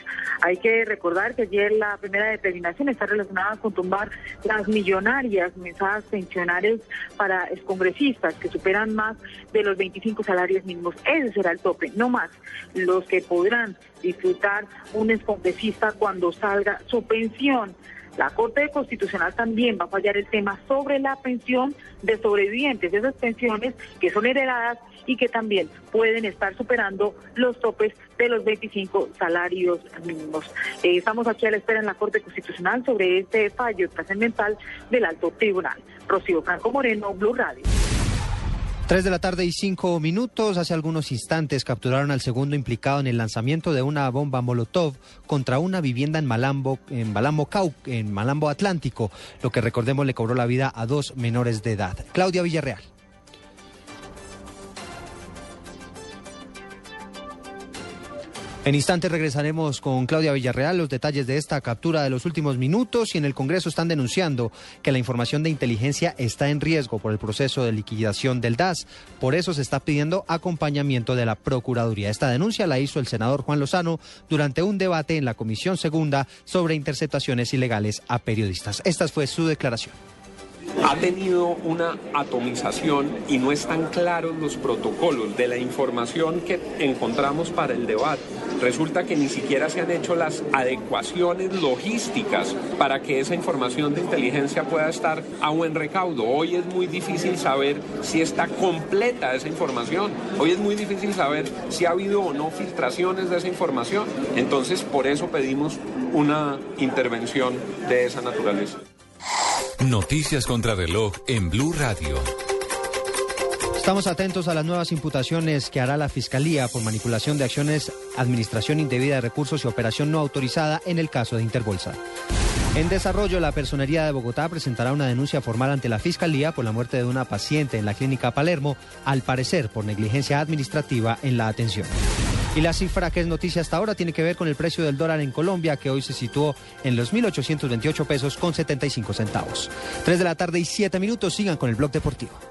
Hay que recordar que ayer la primera determinación está relacionada con tumbar las millonarias mensadas pensionarias para excongresistas que superan más de los 25 salarios mínimos. Ese será el tope, no más los que podrán disfrutar un excongresista cuando salga su pensión. La Corte Constitucional también va a fallar el tema sobre la pensión de sobrevivientes, esas pensiones que son heredadas y que también pueden estar superando los topes de los 25 salarios mínimos. Eh, estamos aquí a la espera en la Corte Constitucional sobre este fallo trascendental del Alto Tribunal. Rocío Franco Moreno, Blue Radio. Tres de la tarde y cinco minutos. Hace algunos instantes capturaron al segundo implicado en el lanzamiento de una bomba Molotov contra una vivienda en Malambo, en Malambo Cau, en Malambo Atlántico, lo que recordemos le cobró la vida a dos menores de edad. Claudia Villarreal. En instantes regresaremos con Claudia Villarreal los detalles de esta captura de los últimos minutos y en el Congreso están denunciando que la información de inteligencia está en riesgo por el proceso de liquidación del DAS. Por eso se está pidiendo acompañamiento de la Procuraduría. Esta denuncia la hizo el senador Juan Lozano durante un debate en la Comisión Segunda sobre interceptaciones ilegales a periodistas. Esta fue su declaración. Ha tenido una atomización y no están claros los protocolos de la información que encontramos para el debate. Resulta que ni siquiera se han hecho las adecuaciones logísticas para que esa información de inteligencia pueda estar a buen recaudo. Hoy es muy difícil saber si está completa esa información. Hoy es muy difícil saber si ha habido o no filtraciones de esa información. Entonces, por eso pedimos una intervención de esa naturaleza. Noticias contra reloj en Blue Radio. Estamos atentos a las nuevas imputaciones que hará la Fiscalía por manipulación de acciones, administración indebida de recursos y operación no autorizada en el caso de Interbolsa. En desarrollo, la Personería de Bogotá presentará una denuncia formal ante la Fiscalía por la muerte de una paciente en la clínica Palermo, al parecer por negligencia administrativa en la atención. Y la cifra que es noticia hasta ahora tiene que ver con el precio del dólar en Colombia, que hoy se situó en los 1.828 pesos con 75 centavos. 3 de la tarde y 7 minutos, sigan con el blog deportivo.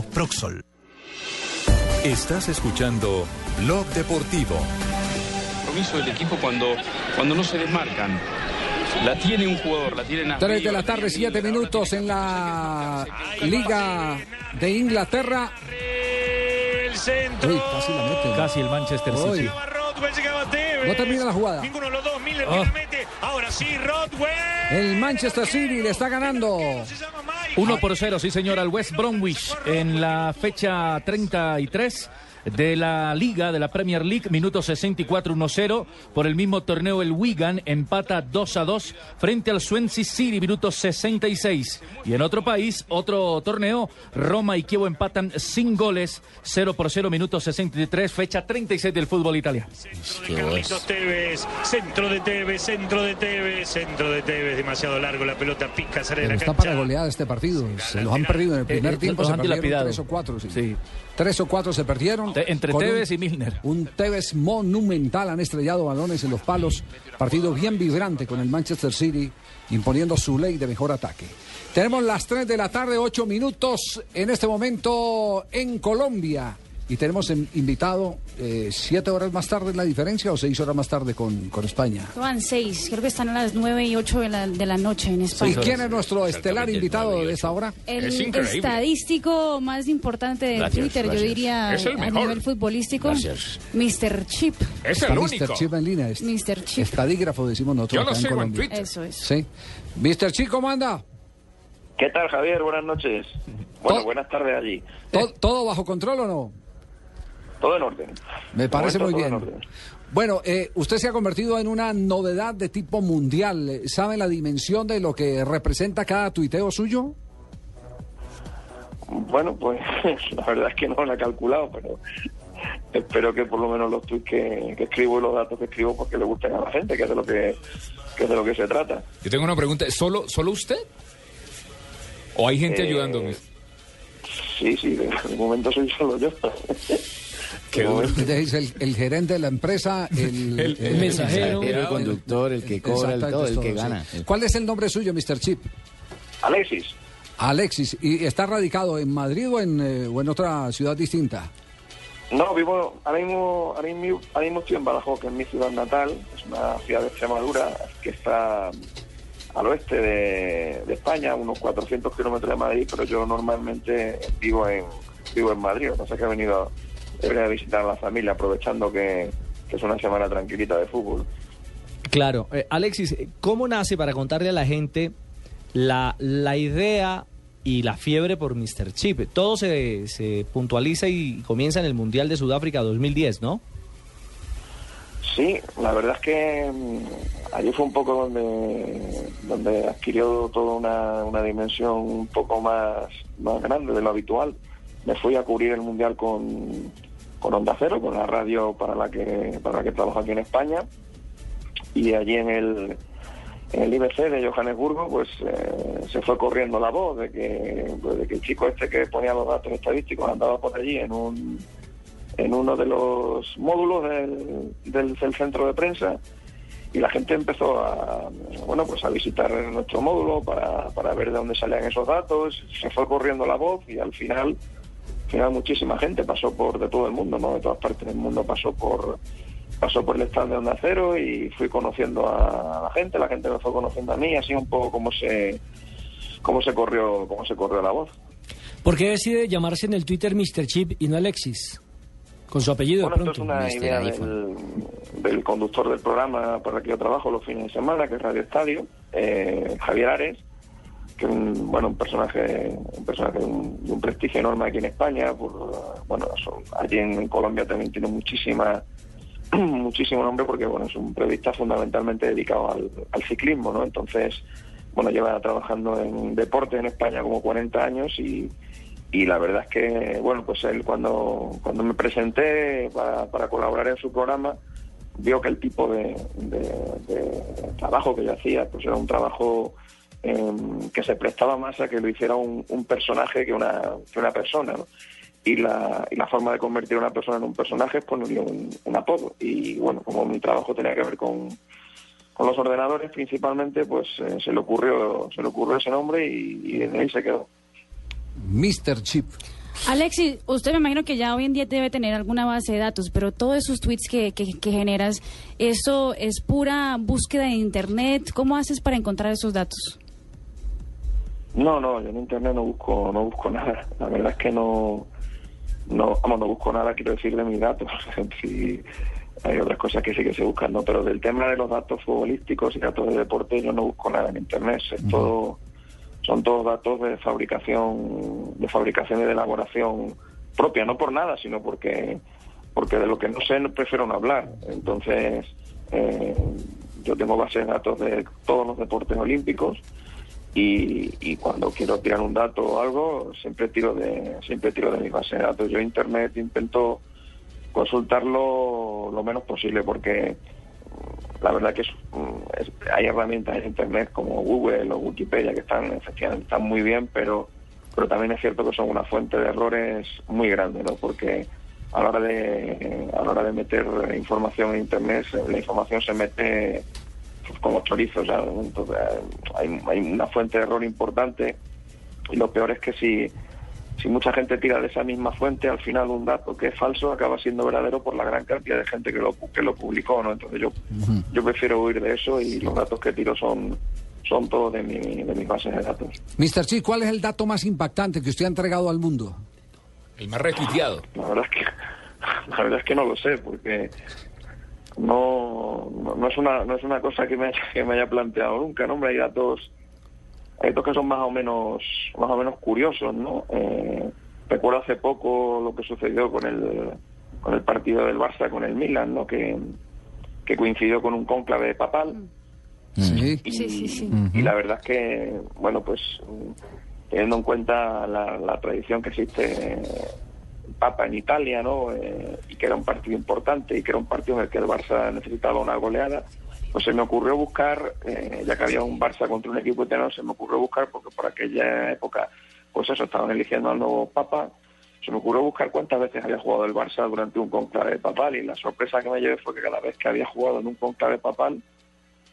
Proxol. Estás escuchando Blog Deportivo. compromiso del equipo cuando, cuando no se desmarcan. La tiene un jugador, la tiene 3 de la tarde, 7 minutos en la Liga de Inglaterra. El centro. Uy, casi la mete. Casi el Manchester Uy. Rodwell llegaba Tevez. No termina la jugada. Ninguno de los dos, Miller la mete. Ahora sí, Rodwell. El Manchester City le está ganando. 1 por 0, sí señor, al West Bromwich en la fecha 33 de la Liga, de la Premier League, minuto 64, 1-0. Por el mismo torneo, el Wigan empata 2 a 2 frente al Swansea City, minuto 66. Y en otro país, otro torneo, Roma y Kievo empatan sin goles, 0 por 0, minuto 63, fecha 36 del fútbol italiano. Carlitos Tevez, centro de Tevez, centro de Tevez, centro de Tevez, demasiado largo la pelota, pica, sale de la está para goleada este partido. Se los han perdido en el primer Eh, eh, tiempo. Se han perdieron tres o cuatro. Sí. Sí. Tres o cuatro se perdieron. entre Tevez y Milner. Un Tevez monumental. Han estrellado balones en los palos. Partido bien vibrante con el Manchester City imponiendo su ley de mejor ataque. Tenemos las 3 de la tarde, 8 minutos en este momento en Colombia. Y tenemos en- invitado eh, siete horas más tarde la diferencia o seis horas más tarde con, con España. Van seis, creo que están a las nueve y ocho de la, de la noche en ¿Y España. quién es nuestro estelar invitado de esta hora? El estadístico más importante de Gracias, Twitter, gracias. yo diría Es el a nivel futbolístico, Gracias. Mr. Chip. Está Mr. Chip en línea. es- Mr. Chip. Estadígrafo, decimos nosotros Yo lo acá en sigo en Colombia. Twitter. Eso es. Sí. Mr. Chip, ¿cómo anda? ¿Qué tal, Javier? Buenas noches. Bueno, buenas tardes allí. ¿Todo, todo bajo control o no? Todo en orden. Me parece muy bien. Bueno, eh, usted se ha convertido en una novedad de tipo mundial. Eh, ¿Sabe la dimensión de lo que representa cada tuiteo suyo? Bueno, pues la verdad es que no lo he calculado, pero espero que por lo menos los tweets que, que escribo y los datos que escribo pues que le gusten a la gente, que es de lo que, que es de lo que se trata. Yo tengo una pregunta, ¿solo, solo usted? ¿O hay gente Eh, ayudándome? Sí, sí, de, de momento soy solo yo. Momento. Es el, el gerente de la empresa, el, El- el mensajero. El conductor, el que cobra, el Exactamente, todo, el que sí. gana. ¿Cuál es el nombre suyo, Mr. Chip? Alexis. Alexis. ¿Y está radicado en Madrid o en, eh, o en otra ciudad distinta? No, vivo, ahora mismo, ahora mismo, ahora mismo estoy en Badajoz, que es mi ciudad natal, es una ciudad de Extremadura que está al oeste de, de España, unos 400 kilómetros de Madrid, pero yo normalmente vivo en vivo en Madrid, pasa es que he venido, he venido a visitar a la familia, aprovechando que, que es una semana tranquilita de fútbol. Claro, Eh, Alexis, ¿cómo nace para contarle a la gente la, la idea y la fiebre por Mr. Chip? Todo se, se puntualiza y comienza en el Mundial de Sudáfrica 2010, ¿no? Sí, la verdad es que mm, allí fue un poco donde, donde adquirió toda una, una dimensión un poco más, más grande de lo habitual. Me fui a cubrir el Mundial con, con Onda Cero, con la radio para la que, para la que trabajo aquí en España. Y allí en el, en el IBC de Johannesburgo, pues eh, se fue corriendo la voz de que, pues, de que el chico este que ponía los datos estadísticos andaba por allí en un en uno de los módulos del, del, centro de prensa y la gente empezó a bueno pues a visitar nuestro módulo para, para ver de dónde salían esos datos se fue corriendo la voz y al final al final muchísima gente pasó por de todo el mundo no de todas partes del mundo pasó por pasó por el stand de Onda Cero y fui conociendo a la gente la gente me fue conociendo a mí así un poco como se cómo se corrió cómo se corrió la voz ¿Por qué decide llamarse en el Twitter Mr. Chip y no Alexis? Con su apellido Bueno, de esto es una idea del, del conductor del programa para el que yo trabajo los fines de semana, que es Radio Estadio, eh, Javier Ares, que un, bueno, un personaje, un personaje de un, prestigio enorme aquí en España. Por, bueno, allí en Colombia también tiene muchísima muchísimo nombre porque bueno es un periodista fundamentalmente dedicado al, ciclismo, ¿no? Entonces, bueno, lleva trabajando en deporte en España como 40 años y, y la verdad es que, bueno, pues él cuando, cuando me presenté para, colaborar en su programa, vio que el tipo de- de trabajo que yo hacía, pues era un trabajo em, que se prestaba más a que lo hiciera un, un personaje que una, que una persona, ¿no? Y la, y la forma de convertir a una persona en un personaje es ponerle un, un apodo. Y bueno, como mi trabajo tenía que ver con, con los ordenadores principalmente, pues eh, se le ocurrió se le ocurrió ese nombre y, y en ahí se quedó. Mr. Chip. Alexis, usted me imagino que ya hoy en día debe tener alguna base de datos, pero todos esos tweets que, que, que generas, ¿eso es pura búsqueda de Internet? ¿Cómo haces para encontrar esos datos? No, no, yo en internet no busco, no busco nada. La verdad es que no, no, vamos, no busco nada, quiero decir, de mis datos. si hay otras cosas que sí que se buscan, ¿no? Pero del tema de los datos futbolísticos y datos de deporte, yo no busco nada en internet. Es todo, son todos datos de fabricación, de fabricación y de elaboración propia, no por nada, sino porque, porque de lo que no sé no prefiero no hablar. Entonces, eh, yo tengo bases de datos de todos los deportes olímpicos y, y cuando quiero tirar un dato o algo siempre tiro de siempre tiro de mis bases de datos. Yo internet intento consultarlo lo menos posible porque mm, la verdad que mm, es- hay herramientas en internet como Google o Wikipedia que están efectivamente están muy bien pero pero también es cierto que son una fuente de errores muy grande no porque a la hora de a la hora de meter información en internet la información se mete pues, como chorizos. ¿sabes? Entonces, hay, hay una fuente de error importante y lo peor es que si, si mucha gente tira de esa misma fuente, al final un dato que es falso acaba siendo verdadero por la gran cantidad de gente que lo, que lo publicó. ¿no? Entonces yo, yo prefiero huir de eso y los datos que tiro son, son todos de, mi, de mis bases de datos. Mr. Chi, ¿cuál es el dato más impactante que usted ha entregado al mundo? El más retuiteado. La verdad es que, la verdad es que no lo sé, porque no, no, no es una no es una cosa que me haya, que me haya planteado nunca, ¿no? Hombre, hay datos hay datos que son más o menos más o menos curiosos, ¿no? Eh, recuerdo hace poco lo que sucedió con el con el partido del Barça con el Milan, ¿no? Que, que coincidió con un cónclave papal. Sí. Y, y la verdad es que, bueno, pues mm, teniendo en cuenta la, la tradición que existe eh, Papa en Italia, ¿no? Eh, y que era un partido importante y que era un partido en el que el Barça necesitaba una goleada, pues se me ocurrió buscar, eh, ya que había un Barça contra un equipo italiano, se me ocurrió buscar, porque por aquella época, pues eso, estaban eligiendo al nuevo Papa, se me ocurrió buscar cuántas veces había jugado el Barça durante un conclave papal y la sorpresa que me llevé fue que cada vez que había jugado en un conclave papal,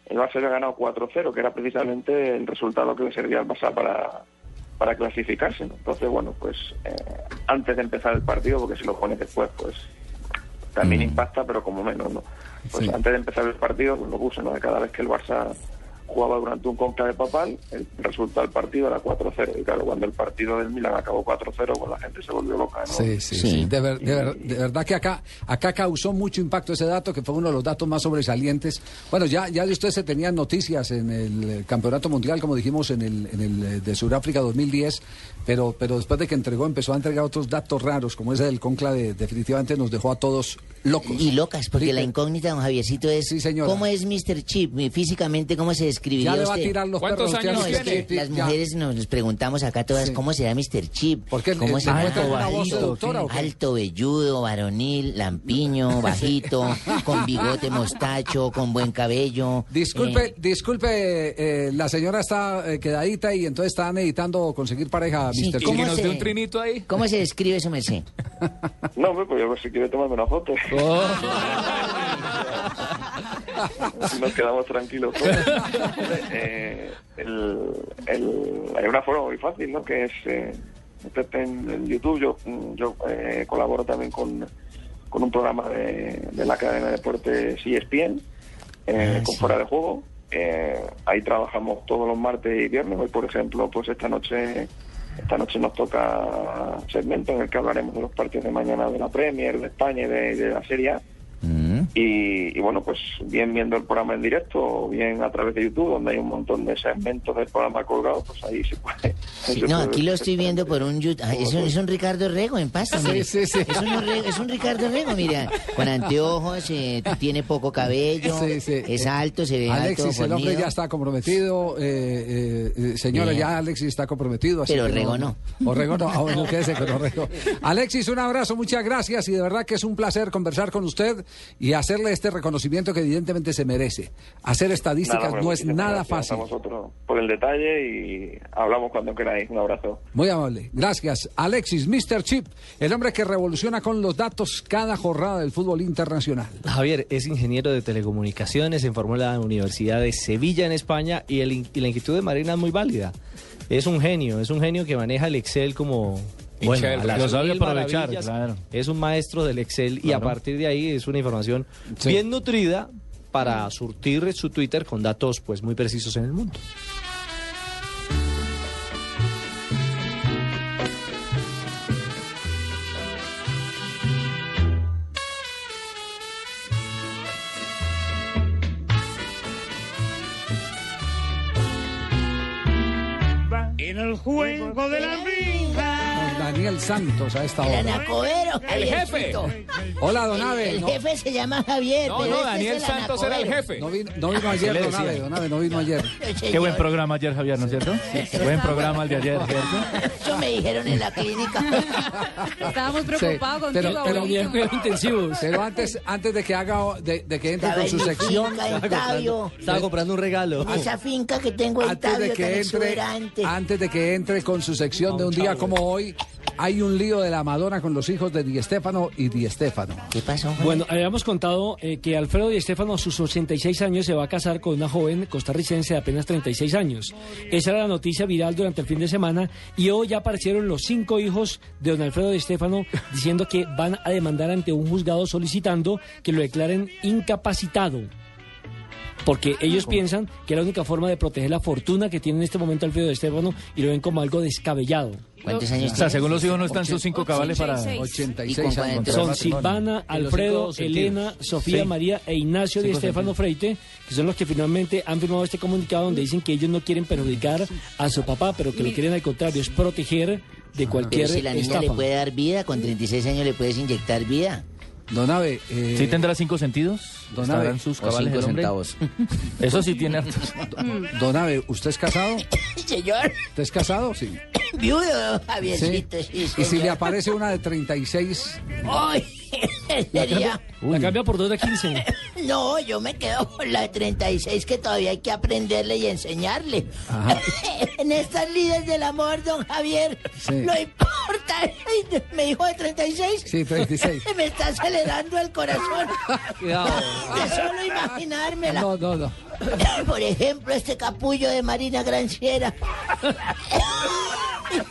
el Barça había ganado 4-0, que era precisamente el resultado que le servía al Barça para, para clasificarse. ¿no? Entonces, bueno, pues eh, antes de empezar el partido, porque si lo pones después, pues también impacta, pero como menos, ¿no? Pues Sí. antes de empezar el partido, pues lo puse, ¿no? De cada vez que el Barça jugaba durante un conclave papal, el resultado del partido era 4-0. Y claro, cuando el partido del Milan acabó 4-0, pues la gente se volvió loca, ¿no? Sí, sí, sí. De, ver- de ver- de verdad que acá, acá causó mucho impacto ese dato, que fue uno de los datos más sobresalientes. Bueno, ya, ya de ustedes se tenían noticias en el eh, Campeonato Mundial, como dijimos, en el, en el eh, de Sudáfrica 2010, pero, pero después de que entregó, empezó a entregar otros datos raros, como ese del conclave, definitivamente nos dejó a todos locos. Y locas, porque la incógnita, don Javiercito, es ¿cómo es Mr. Chip? Físicamente, ¿cómo se describiría Ya le va a tirar los ¿Cuántos perros, años No, es tiene? que las mujeres nos, nos preguntamos acá todas, ¿cómo será Mr. Chip? ¿Cómo le- se le encuentran una voz seductora, ¿o qué? Alto, velludo, varonil, lampiño, bajito, con bigote mostacho, con buen cabello. Disculpe, Eh, disculpe, eh, la señora está eh, quedadita y entonces está necesitando conseguir pareja, Sí, Mr. ¿cómo Chi. se- trinito ahí? ¿Cómo se describe eso, Merced? No, hombre, pues yo si quiere tomarme una foto. Oh. Así nos quedamos tranquilos. Eh, el, el- hay una forma muy fácil, ¿no? Que es eh, meterte en, en YouTube. Yo, mm, yo eh, colaboro también con, con un programa de, de la cadena de deportes ESPN, eh, con Fuera de Juego. Eh, ahí trabajamos todos los martes y viernes. Hoy, por ejemplo, pues esta noche esta noche nos toca segmento en el que hablaremos de los partidos de mañana de la Premier, de España y de, de la Serie A. Y, y bueno, pues bien viendo el programa en directo o bien a través de YouTube, donde hay un montón de segmentos del programa colgados, pues ahí se puede. ahí Sí, se no, puede aquí lo estoy viendo por un YouTube. Ah, es, un, es un Ricardo Rego en pasta, Sí, sí, sí. Es, un, es un Ricardo Rego, mira. Con anteojos, eh, tiene poco cabello, Sí, sí. es alto, se ve Alexis, alto, el hombre ya está comprometido. eh, eh, eh, señora, Bien. ya Alexis está comprometido. así Pero Rego no. Orrego no. Ah, bueno, quédese con Orrego. Alexis, un abrazo, muchas gracias. Y de verdad que es un placer conversar con usted y hacerle este reconocimiento que evidentemente se merece. Hacer estadísticas Nada, no es nada fácil. A vosotros por el detalle y hablamos cuando queráis. Un abrazo. Muy amable. Gracias. Alexis, Mr. Chip, el hombre que revoluciona con los datos cada jornada del fútbol internacional. Javier es ingeniero de telecomunicaciones, se formó en la Universidad de Sevilla en España y, el y la inquietud de Marina es muy válida. Es un genio, es un genio que maneja el Excel como Bueno, Lo sabe aprovechar, claro. Es un maestro del Excel y a partir de ahí es una información Sí. bien nutrida para surtir su Twitter con datos pues muy precisos en el mundo. En el juego de la Santos a esta El hora. anacobero, El jefe. Hola, don Abe. El No, jefe se llama Javier. No, pero no, este Daniel el Santos era el jefe. no vino, no vino ayer, don decía? Abe. Don Abe no vino ayer. Qué buen programa ayer, Javier, ¿no es cierto? Buen programa el de ayer, ¿cierto? Eso me dijeron en la clínica. Estábamos Sí, preocupados pero- contigo, pero- intensivos. Pero antes, antes de que haga, de, de que entre con su sección. Estaba comprando un regalo. Esa finca que tengo en antes de Tabio tan que entre, antes de que entre con su sección de un día como hoy, hay un lío de la Madonna con los hijos de Di Stéfano y Di Stéfano. ¿Qué pasó? Bueno, habíamos contado eh, que Alfredo Di Estefano a sus 86 años se va a casar con una joven costarricense de apenas 36 años. Esa era la noticia viral durante el fin de semana y hoy ya aparecieron los cinco hijos de don Alfredo Di Estefano diciendo que van a demandar ante un juzgado solicitando que lo declaren incapacitado. Porque ellos piensan que es la única forma de proteger la fortuna que tiene en este momento Alfredo Estefano y lo ven como algo descabellado. ¿Cuántos años O sea, según los hijos no están sus cinco cabales para... 86 ¿Y con años. Son Silvana, Alfredo, Elena. Sofía, Sí. María e Ignacio de Estefano Freite, que son los que finalmente han firmado este comunicado donde dicen que ellos no quieren perjudicar a su papá, pero que lo quieren al contrario, es proteger de cualquier Pero si la niña estafa. le puede dar vida, con 36 años le puedes inyectar vida. Don Abe, eh, ¿Sí tendrá cinco sentidos? Don ¿Estarán Abe, sus cabales cinco centavos. Eso sí tiene hartos. Don Abe, ¿usted es casado? Señor, ¿Usted es casado? Sí. viudo, Sí. Javiercito, sí, Y si señor. le aparece una de 36, ¡Ay! Sería... La cambia por dos de 15. No, yo me quedo con la de 36 que todavía hay que aprenderle y enseñarle. en estas lides del amor, don Javier, Sí. no importa. Me dijo de 36. sí, 36. Me está acelerando el corazón. De solo imaginármela. No, no, no. Por ejemplo, este capullo de Marina Granciera.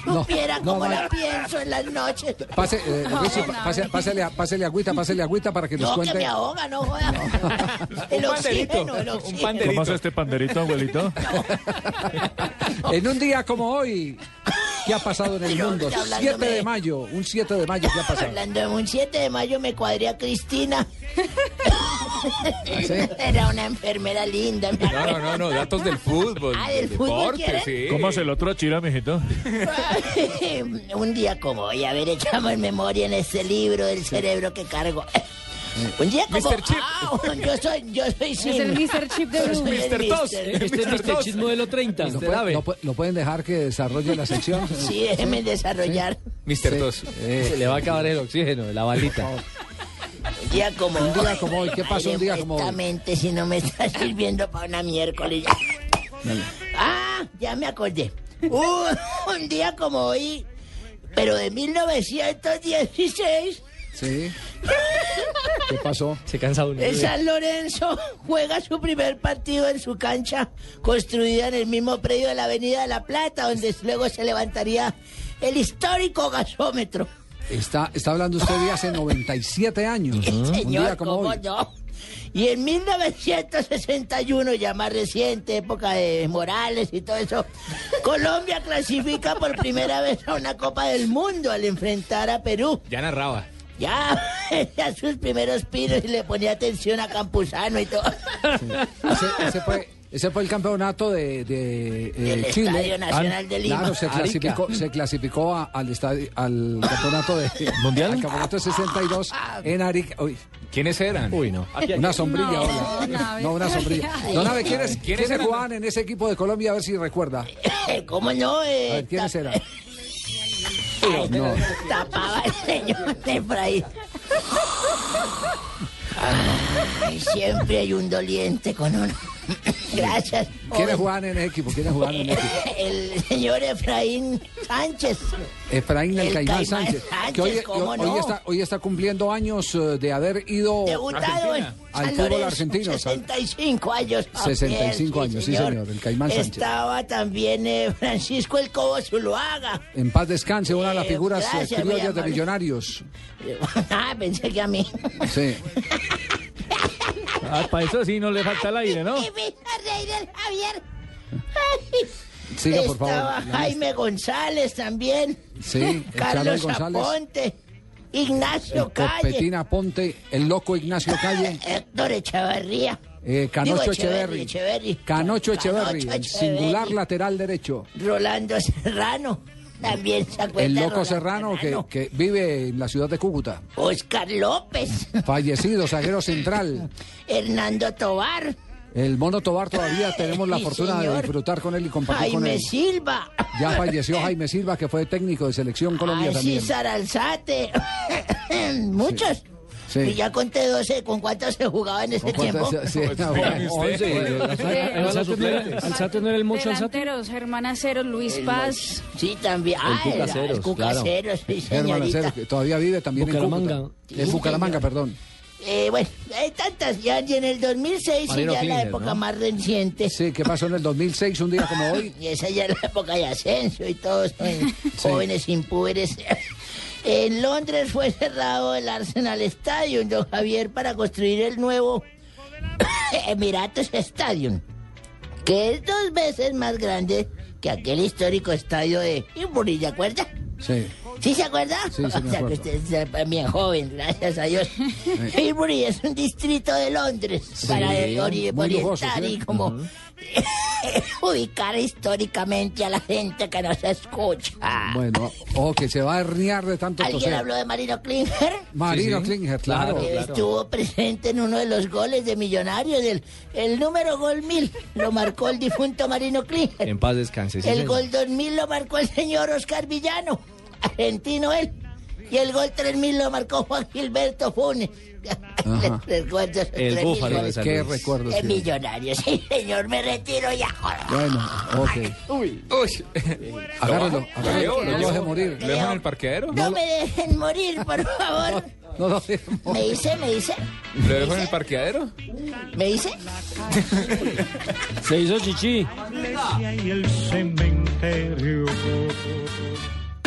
No, Supiera no, cómo no. la pienso en las noches. Pase, eh, Richie, pase- pásele, agüita, pásele agüita para que nos No, que cuente. me ahoga, no joda. El Un panderito, oxígeno, el un oxígeno. panderito. ¿Cómo hace este panderito, abuelito? En un día como hoy, ¿qué ha pasado en el Pero, mundo? hablándome 7 de de- mayo, un 7 de mayo, ¿qué ha pasado? Hablando de un 7 de mayo me cuadré a Cristina. ¿Sí? Era una enfermera linda. No, no, no, no, datos del fútbol. Ah, del fútbol, deporte, sí. ¿Cómo hace el otro chira, mijito? un día como hoy, a ver, echamos en memoria en este libro del cerebro que cargo. Un día como Mr. Chip. Ah, yo soy, yo soy Es el Mr. Chip de Blue. Mr. Tos. Este es Mr. Chip modelo 30. ¿Lo, puede- lo pu- lo pueden dejar que desarrolle la sección? Sí, déjeme desarrollar. Mr. Tos. Se le va a acabar el oxígeno, la balita. Un día como Un día como hoy, ¿qué pasó un día como hoy? Honestamente, si no me está sirviendo para una miércoles. Ah, ya me acordé. Un, un día como hoy, pero de 1916, Sí. ¿Qué pasó? Se cansa uno. el San Lorenzo juega su primer partido en su cancha, construida en el mismo predio de la Avenida de la Plata, donde luego se levantaría el histórico gasómetro. Está, está hablando usted de hace 97 años. Un Señor, día como ¿cómo hoy. no? Y en 1961, ya más reciente, época de Morales y todo eso, Colombia clasifica por primera vez a una Copa del Mundo al enfrentar a Perú. Ya narraba. Ya, ya sus primeros pinos y le ponía atención a Campuzano y todo. Ese, ese fue, ese fue el campeonato de, de, eh, Del Chile. Estadio Nacional de Lima. Claro, se Arica. clasificó, se clasificó a- al, estadio, al campeonato de ¿Mundial? Al campeonato de 62 en Arica. Uy, ¿Quiénes eran? Uy, no. una sombrilla, No, hola. Nave. No, una sombrilla. Don Abe, ¿quiénes, ¿Quiénes ¿quiénes eran? jugaban en ese equipo de Colombia? A ver si recuerda. ¿Cómo no? A Eh, ver, ¿quiénes eran? No. Tapaba el señor Efraín. Ay, siempre hay un doliente con uno. Gracias. ¿Quiénes juegan en el equipo? ¿Quiénes juegan en el equipo? El señor Efraín Sánchez. Efraín el, El Caimán, Caimán Sánchez, Sánchez, que hoy, ¿cómo hoy no? está, hoy está cumpliendo años eh, de haber ido en al fútbol argentino. Sal- 65 años. Javier, 65 años, sí, señor, el Caimán Sánchez. Estaba también eh, Francisco El Cobo Zuluaga. En paz descanse, una de las Eh, figuras eh, criollas de millonarios. ah, pensé que a mí. Sí. Ah, para eso sí no le falta el aire, ¿no? Y reír el Javier. Ay. Siga, por favor, Estaba Jaime González también. Sí, Carlos González. Aponte. Ignacio El Calle. Copetina Ponte, el loco Ignacio Calle, Héctor Echeverría. eh, Canocho Echeverri, Echeverri. Canocho Echeverri, Canocho el singular lateral derecho. Rolando Serrano. También se acuerda. El loco Serrano que, que vive en la ciudad de Cúcuta. Oscar López. Fallecido, zaguero central. Hernando Tobar. El mono Tobar todavía tenemos la Sí, fortuna de disfrutar con él y compartir con Jaime él. Silva. Ya falleció Jaime Silva, que fue técnico de Selección Colombia Ay, también. César Alzate. Muchos. Sí. Y ya conté 12. ¿Con cuántos se jugaba en ese ¿Con tiempo? sí, no, bueno. Alzate no era- el mucho Alzate. Delanteros, Germán Aceros, Luis Paz. Sí, también. Ah, el Cuca claro. Sí. Acero, que todavía vive también en Bucaramanga. Cúcuta. En Bucaramanga, perdón. Eh, bueno, hay tantas ya y en el 2006 Marino y ya la Klinger, época ¿no? más reciente. Sí, ¿qué pasó en el 2006, un día como hoy? Y esa ya es la época de Asensio y todos son jóvenes impúberes. En Londres fue cerrado el Arsenal Stadium, don Javier, para construir el nuevo Emirates Stadium, que es dos veces más grande que aquel histórico estadio de Highbury, ¿de? Sí. ¿Sí se acuerda? Sí, sí, me o sea, que usted es bien joven, gracias a Dios. Highbury es un distrito de Londres para ori- muy lujoso, orientar ¿sí? y como ubicar históricamente a la gente que nos escucha. Bueno, o que se va a herniar de tanto ¿Alguien toser. habló de Marino Klinger? Marino Sí, sí. Klinger, claro. Claro. Estuvo presente en uno de los goles de Millonarios, del, el número gol mil lo marcó el difunto Marino Klinger. En paz descanse. sí, El señor. gol 2000 lo marcó el señor Oscar Villano, argentino él. Y el gol 3000 lo marcó Juan Gilberto Funes. Recuerdo El 3000 búfalo de Qué. De tiene. millonarios, sí, señor, me retiro ya. joder. Bueno, ok. Uy. Agárrelo, agárrelo. ¿Lo No dejo? deje morir. ¿Lo dejo en el parqueadero? No me dejen morir, por favor. No lo deje ¿Me dice? ¿Me dice? ¿Lo dejo en el parqueadero? ¿Me dice? Se hizo chichi. y el cementerio.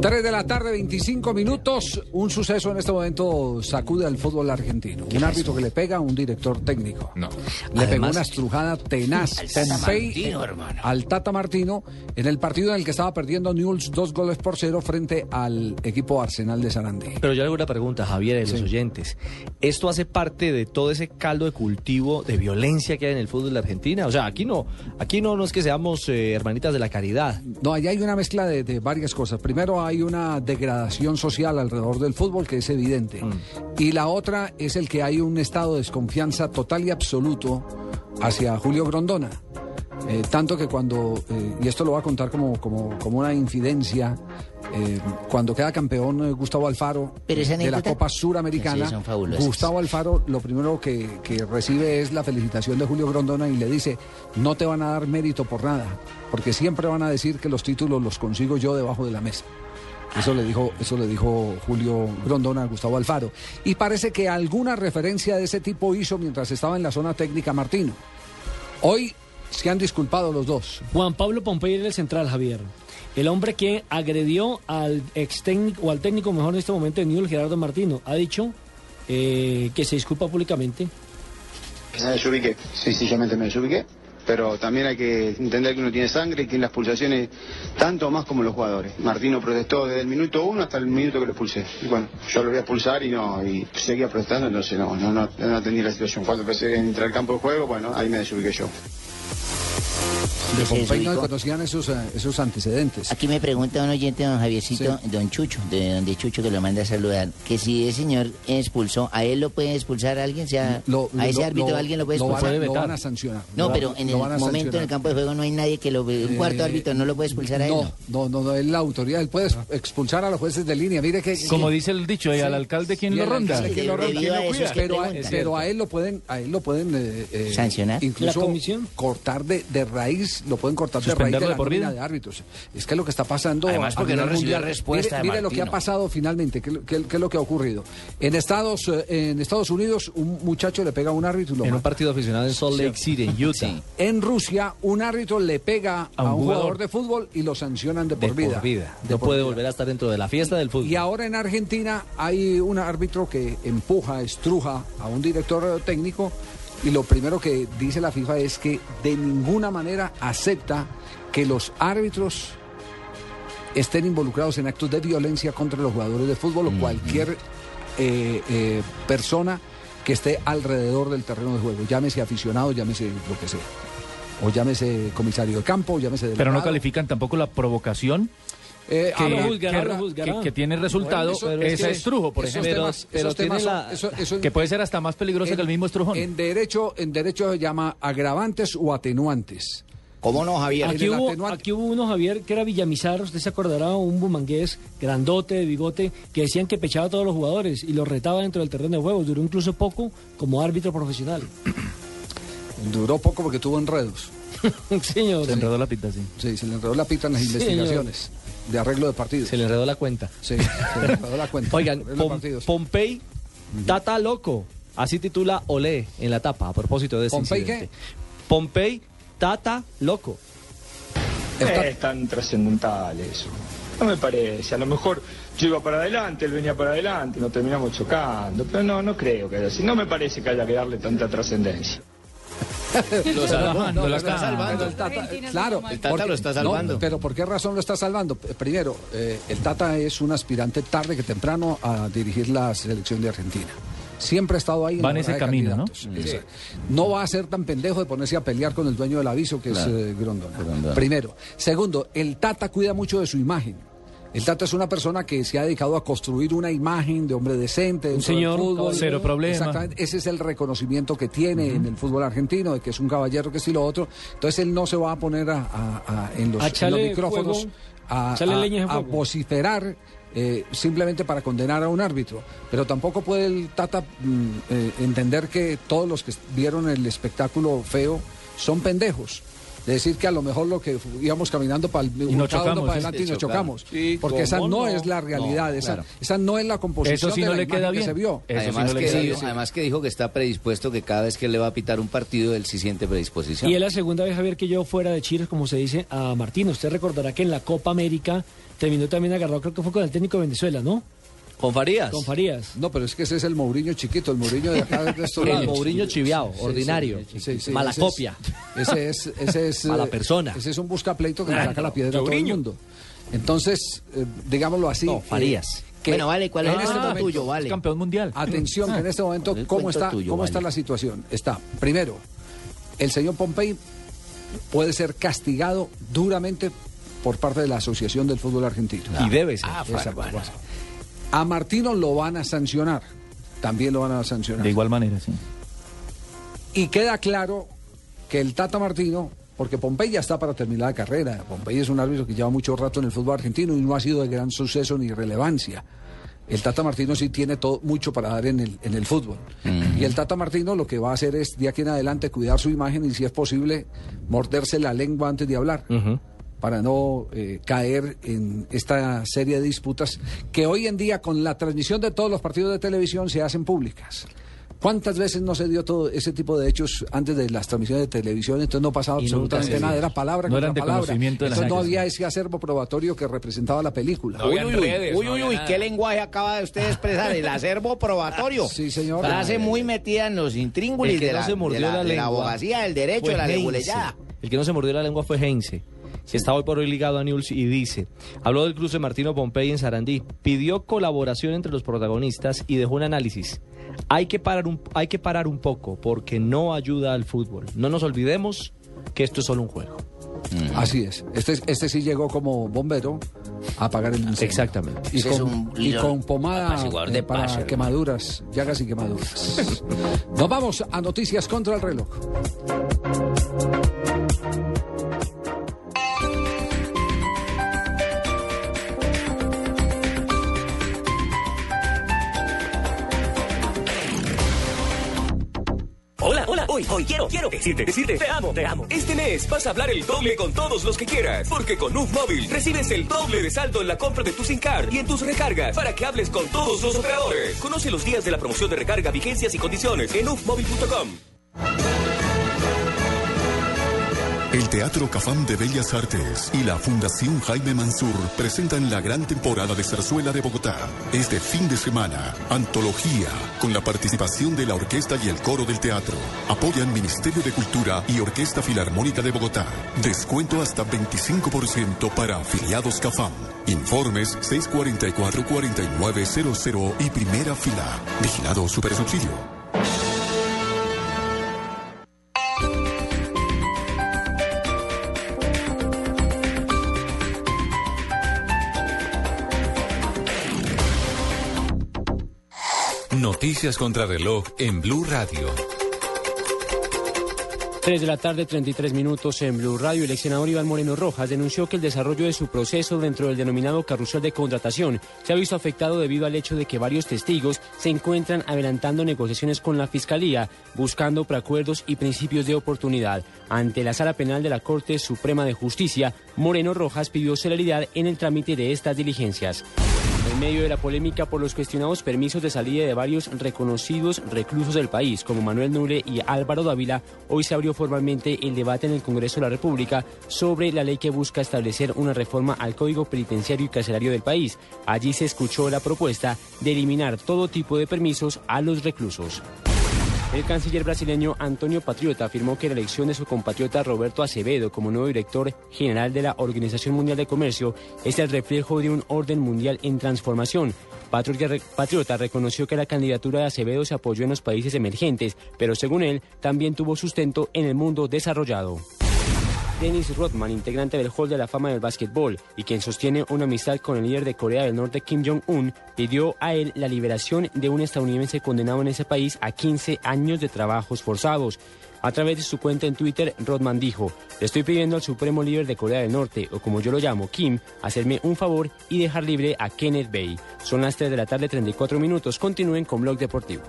3 de la tarde, 25 minutos. Un suceso en este momento sacude al fútbol argentino. Un árbitro que le pega a un director técnico. No. Le pegó Además- una estrujada tenaz, Al Tata Pompey, Martino, hermano. al Tata Martino, en el partido en el que estaba perdiendo Newell's dos goles por cero frente al equipo Arsenal de Sarandí. Pero yo hago una pregunta, Javier, de los Sí. oyentes. ¿Esto hace parte de todo ese caldo de cultivo de violencia que hay en el fútbol de Argentina? O sea, aquí no, aquí no, no es que seamos eh, hermanitas de la caridad. No, allá hay una mezcla de, de varias cosas. Primero hay una degradación social alrededor del fútbol que es evidente. Y la otra es el que hay un estado de desconfianza total y absoluto hacia Julio Grondona. Eh, tanto que cuando, eh, y esto lo voy a contar como, como, como una infidencia, eh, cuando queda campeón Gustavo Alfaro Pero esa de la Copa Suramericana, Sí. Gustavo Alfaro lo primero que, que recibe es la felicitación de Julio Grondona y le dice, no te van a dar mérito por nada, porque siempre van a decir que los títulos los consigo yo debajo de la mesa. Eso le dijo, eso le dijo Julio Grondona a Gustavo Alfaro. Y parece que alguna referencia de ese tipo hizo mientras estaba en la zona técnica Martino. Hoy se han disculpado los dos. Juan Pablo Pompey era el central, Javier. El hombre que agredió al ex técnico, o al técnico mejor en este momento de Newell, Gerardo Martino, ha dicho eh, que se disculpa públicamente. Me desubiqué, sencillamente me desubiqué. pero también hay que entender que uno tiene sangre y tiene las pulsaciones tanto más como los jugadores. Martino protestó desde el minuto uno hasta el minuto que lo expulsé. Y bueno, yo lo voy a expulsar y no, y seguía protestando, entonces no, no, no, no atendí la situación. Cuando empecé a entrar al campo de juego, bueno, ahí me desubiqué yo. De ¿Qué es eso, Pompey no conocían esos, eh, esos antecedentes. Aquí me pregunta un oyente, don Javiercito, don Chucho, de donde Chucho que lo manda a saludar, que si ese señor expulsó, ¿a él lo puede expulsar alguien? O sea, ¿A ese lo- árbitro lo- alguien lo puede lo van a- expulsar? lo van a sancionar. No, Lo pero en el a momento en el campo de juego no hay nadie que lo... Un cuarto Eh, árbitro no lo puede expulsar a él. No, no, no, no, es la autoridad. Él puede expulsar a los jueces de línea. Mire que. Como dice el dicho, ¿y al alcalde quién lo ronda? lo quién a lo cuida. pero, a, pero a él lo pueden, a él lo pueden eh, eh, ¿Sancionar? Incluso ¿La comisión? Cortar de, de raíz, lo pueden cortar de raíz ¿Suspenderlo de de la por vida? de árbitros. Es que lo que está pasando. Además, porque no recibió respuesta Mire, de mire lo que ha pasado finalmente, qué, qué- qué es lo que ha ocurrido. En Estados, eh, en Estados Unidos, un muchacho le pega a un árbitro y lo En un partido aficionado en Salt Lake City, en Utah. En Rusia, un árbitro le pega a un, un jugador. jugador. de fútbol y lo sancionan de De por vida. por vida. De No por puede vida. volver a estar dentro de la fiesta del fútbol. Y ahora en Argentina hay un árbitro que empuja, estruja a un director técnico y lo primero que dice la FIFA es que de ninguna manera acepta que los árbitros estén involucrados en actos de violencia contra los jugadores de fútbol o cualquier eh, eh, persona que esté alrededor del terreno de juego, llámese aficionado, llámese lo que sea. O llámese comisario de campo, o llámese Pero no delegado. califican tampoco la provocación. Eh, que, tiene resultado Bueno, eso- es ese estrujo, por esos ejemplo. temas- esos temas son- eso- eso- que puede ser hasta más peligroso en- que el mismo estrujón. En derecho, en derecho se llama agravantes o atenuantes. ¿Cómo no, Javier? Aquí hubo, aquí hubo uno, Javier, que era Villamizar, usted se acordará, un bumangués grandote, de bigote, que decían que pechaba a todos los jugadores y los retaba dentro del terreno de juego. Duró incluso poco como árbitro profesional. Duró poco porque tuvo enredos. Señor. Se enredó la pita, sí. Sí, se le enredó la pita en las Sí, investigaciones de arreglo de partidos. Se le enredó la cuenta. Sí, se le enredó la cuenta. Oigan, Pom-. Pompey, Tata Loco. Así titula Olé en la tapa, a propósito de ese ¿Pompey incidente. Pompey, Tata Loco. Es tan trascendental eso. No me parece. A lo mejor yo iba para adelante, él venía para adelante, nos terminamos chocando. Pero no, no creo que haya así. No me parece que haya que darle tanta trascendencia. Lo está salvando, lo está pero salvando. el Tata- claro, El Tata lo está no, salvando. pero ¿por qué razón lo está salvando? P- Primero, eh, el Tata es un aspirante tarde que temprano a dirigir la selección de Argentina. Siempre ha estado ahí. Va en ese camino, ¿no? Exacto. No va a ser tan pendejo de ponerse a pelear con el dueño del aviso, que Claro. es eh, Grondona. Grondona. Primero. Segundo, el Tata cuida mucho de su imagen. El Tata es una persona que se ha dedicado a construir una imagen de hombre decente. del señor, fútbol. cero problema. Exactamente. Ese es el reconocimiento que tiene en el fútbol argentino, de que es un caballero, que sí lo otro. Entonces él no se va a poner a, a- a- en, los, en micrófonos fuego, a, vociferar eh, simplemente para condenar a un árbitro. Pero tampoco puede el Tata mm, eh, entender que todos los que vieron el espectáculo feo son pendejos. De decir que a lo mejor lo que íbamos caminando para el nos cada uno chocamos, para sí. adelante y Sí, nos chocamos. Sí, porque esa ¿cómo no, no? es la realidad, No, esa, claro. esa no es la composición Eso sí de no la le queda que bien. se vio. Además, que dijo, además que dijo que está predispuesto, que cada vez que le va a pitar un partido, él sí siente predisposición. Y es la segunda vez, Javier, que yo fuera de Chile, como se dice, a Martín. Usted recordará que en la Copa América terminó también agarrado, creo que fue con el técnico de Venezuela, ¿no? Con Farías. Con Farías. No, pero es que ese es el Mourinho chiquito, el Mourinho de acá de estos El. Mourinho chiviao, Sí, ordinario, sí, sí, sí, mala ese es- copia. Ese es, ese es Mala eh, persona. Ese es un buscapleito que le saca la piedra a todo el Mourinho. mundo. Entonces, eh, digámoslo así. No, eh, Farías. que Bueno, vale, ¿cuál es en el este momento- tuyo? Vale. Campeón mundial. Atención, que en este momento, ¿cómo está, tuyo, cómo vale. está la situación? Está, primero, el señor Pompey puede ser castigado duramente por parte de la Asociación del Fútbol Argentino. Y debe ser. Ah. A Martino lo van a sancionar. También lo van a sancionar. De igual manera, sí. Y queda claro que el Tata Martino, porque Pompey ya está para terminar la carrera, Pompey es un árbitro que lleva mucho rato en el fútbol argentino y no ha sido de gran suceso ni relevancia. El Tata Martino sí tiene todo, mucho para dar en el, en el fútbol. Y el Tata Martino lo que va a hacer es, de aquí en adelante, cuidar su imagen y, si es posible, morderse la lengua antes de hablar. Para no eh, caer en esta serie de disputas que hoy en día, con la transmisión de todos los partidos de televisión, se hacen públicas. ¿Cuántas veces no se dio todo ese tipo de hechos antes de las transmisiones de televisión? Entonces no pasaba Y absolutamente nada, era palabra No contra eran de palabra. conocimiento de la Entonces no había ese acervo probatorio que representaba la película. uy, uy, uy, uy, uy, uy, qué lenguaje acaba de usted expresar, el acervo probatorio. Sí, señor. Frase muy metida en los intríngulis de no la, se mordió de la- la de la abogacía, del derecho, de la leguleyada. El que no se mordió la lengua fue Heinze. Que Está hoy por hoy ligado a News y dice, habló del cruce Martino Pompey en Sarandí, pidió colaboración entre los protagonistas y dejó un análisis. Hay que parar un, hay que parar un poco porque no ayuda al fútbol. No nos olvidemos que esto es solo un juego. Así es. Este, este sí llegó como bombero a apagar el incendio. Exactamente. Y es con, un y líder con pomada eh, de hermano. quemaduras, llagas y quemaduras. Nos vamos a noticias contra el reloj. Hoy, quiero, quiero decirte, decirte, te amo, te amo. Este mes vas a hablar el doble con todos los que quieras, porque con UF Móvil recibes el doble de saldo en la compra de tu SIM card y en tus recargas para que hables con todos los operadores. Conoce los días de la promoción de recarga, vigencias y condiciones en ufmóvil.com. El Teatro Cafam de Bellas Artes y la Fundación Jaime Mansur presentan la gran temporada de zarzuela de Bogotá. Este fin de semana, antología, con la participación de la orquesta y el coro del teatro. Apoyan Ministerio de Cultura y Orquesta Filarmónica de Bogotá. Descuento hasta 25% para afiliados Cafam. Informes 644-4900 y primera fila. Vigilado Supersubsidio. Noticias contra reloj en Blue Radio. 3 de la tarde, 33 minutos en Blue Radio. El ex senador Iván Moreno Rojas denunció que el desarrollo de su proceso dentro del denominado carrusel de contratación se ha visto afectado debido al hecho de que varios testigos se encuentran adelantando negociaciones con la Fiscalía, buscando preacuerdos y principios de oportunidad. Ante la Sala Penal de la Corte Suprema de Justicia, Moreno Rojas pidió celeridad en el trámite de estas diligencias. En medio de la polémica por los cuestionados permisos de salida de varios reconocidos reclusos del país, como Manuel Nure y Álvaro Dávila, hoy se abrió formalmente el debate en el Congreso de la República sobre la ley que busca establecer una reforma al Código Penitenciario y Carcelario del país. Allí se escuchó la propuesta de eliminar todo tipo de permisos a los reclusos. El canciller brasileño Antonio Patriota afirmó que la elección de su compatriota Roberto Acevedo como nuevo director general de la Organización Mundial de Comercio es el reflejo de un orden mundial en transformación. Patriota, reconoció que la candidatura de Acevedo se apoyó en los países emergentes, pero según él, también tuvo sustento en el mundo desarrollado. Dennis Rodman, integrante del Hall de la Fama del Básquetbol y quien sostiene una amistad con el líder de Corea del Norte Kim Jong-un, pidió a él la liberación de un estadounidense condenado en ese país a 15 años de trabajos forzados. A través de su cuenta en Twitter, Rodman dijo, le estoy pidiendo al supremo líder de Corea del Norte, o como yo lo llamo, Kim, hacerme un favor y dejar libre a Kenneth Bay. Son las 3 de la tarde, 34 minutos. Continúen con Blog Deportivo.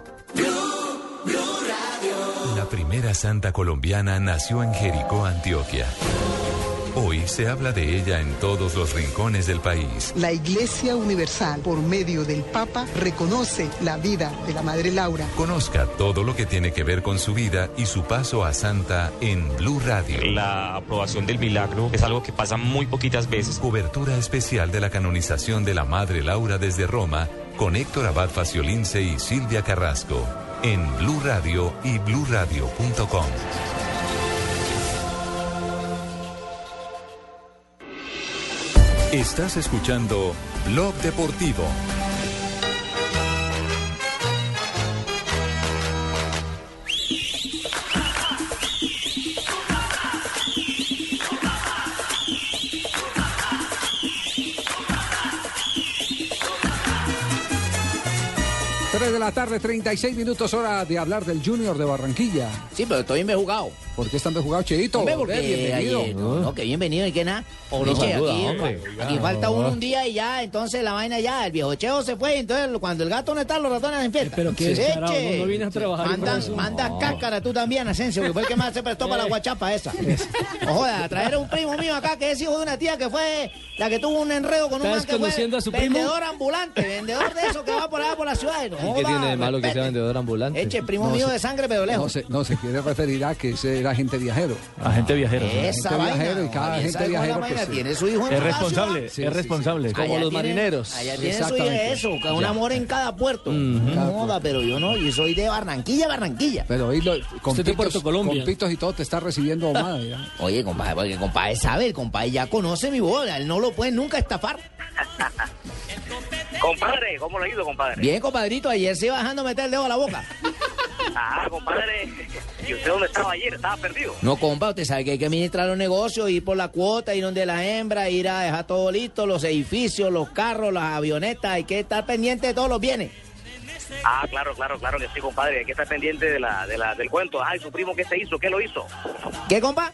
La primera santa colombiana nació en Jericó, Antioquia. Hoy se habla de ella en todos los rincones del país. La Iglesia Universal, por medio del Papa, reconoce la vida de la Madre Laura. Conozca todo lo que tiene que ver con su vida y su paso a santa en Blue Radio. La aprobación del milagro es algo que pasa muy poquitas veces. Cobertura especial de la canonización de la Madre Laura desde Roma con Héctor Abad Faciolince y Silvia Carrasco en Blue Radio y bluradio.com. Estás escuchando Blog Deportivo. De la tarde, 36 minutos, hora de hablar del Junior de Barranquilla. Sí, pero estoy bien jugado. ¿Por qué están bien jugados, Cheito? Hombre, porque bienvenido. ayer- no, no, que bienvenido y que nada. Oh, no saluda, aquí, hombre. aquí falta no. uno un día y ya, entonces la vaina ya, el viejo cheo se fue, entonces cuando el gato no está, los ratones en fiesta. Pero qué Sí, no- no viene a trabajar y Manda, por eso. manda No. cáscara tú también, Asensio, que fue el que más se prestó para la guachapa esa. No joda, a traer a un primo mío acá que es hijo de una tía que fue la que tuvo un enredo con un ¿Está man que fue desconociendo a su primo? vendedor ambulante, vendedor de eso que va por allá por la ciudad. No que. Tiene de malo que sea vendedor ambulante? Eche, primo No, mío se- de sangre, pero lejos. No se, no, se quiere referir a que ese era agente viajero. Agente viajero. Esa Agente vaina. viajero y cada agente ¿sabe cómo es la viajero, pues, tiene su hijo en Es responsable, es Sí, sí, responsable. Como Allá los tiene- marineros. Allá tiene su hijo eso, con un amor en cada puerto. No joda, pero yo no, yo soy de Barranquilla, Barranquilla. Pero hoy lo, con, Usted es de pitos, Puerto Colombia. con pitos y todo te está recibiendo Omada. Oye, compadre, porque el compadre sabe, el compadre ya conoce mi boda, él no lo puede nunca estafar. Compadre, ¿cómo le ha ido, compadre? Bien, compadrito, ayer se iba dejando meter el dedo a la boca. Ah, compadre. ¿Y usted dónde estaba ayer? ¿Estaba perdido? No, compa, usted sabe que hay que administrar los negocios, ir por la cuota, ir donde las hembras, ir a dejar todo listo, los edificios, los carros, las avionetas, hay que estar pendiente de todos los bienes. Ah, claro, claro, claro que sí, compadre. Hay que estar pendiente de la, de la, del cuento. Ay, su primo, ¿qué se hizo? ¿Qué lo hizo? ¿Qué, compa?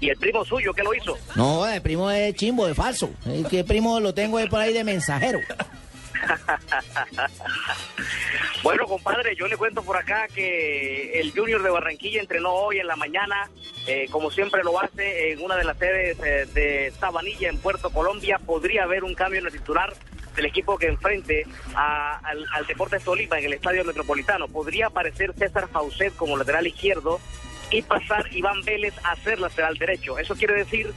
¿Y el primo suyo, qué lo hizo? No, el primo es chimbo, es falso. Es que el primo lo tengo ahí por ahí de mensajero. Bueno, compadre, yo le cuento por acá que el Junior de Barranquilla entrenó hoy en la mañana, eh, como siempre lo hace, en una de las sedes eh, de Sabanilla, en Puerto Colombia. Podría haber un cambio en el titular del equipo que enfrente a- al, al Deportes Tolima en el Estadio Metropolitano. Podría aparecer César Faucet como lateral izquierdo y pasar Iván Vélez a ser lateral derecho. Eso quiere decir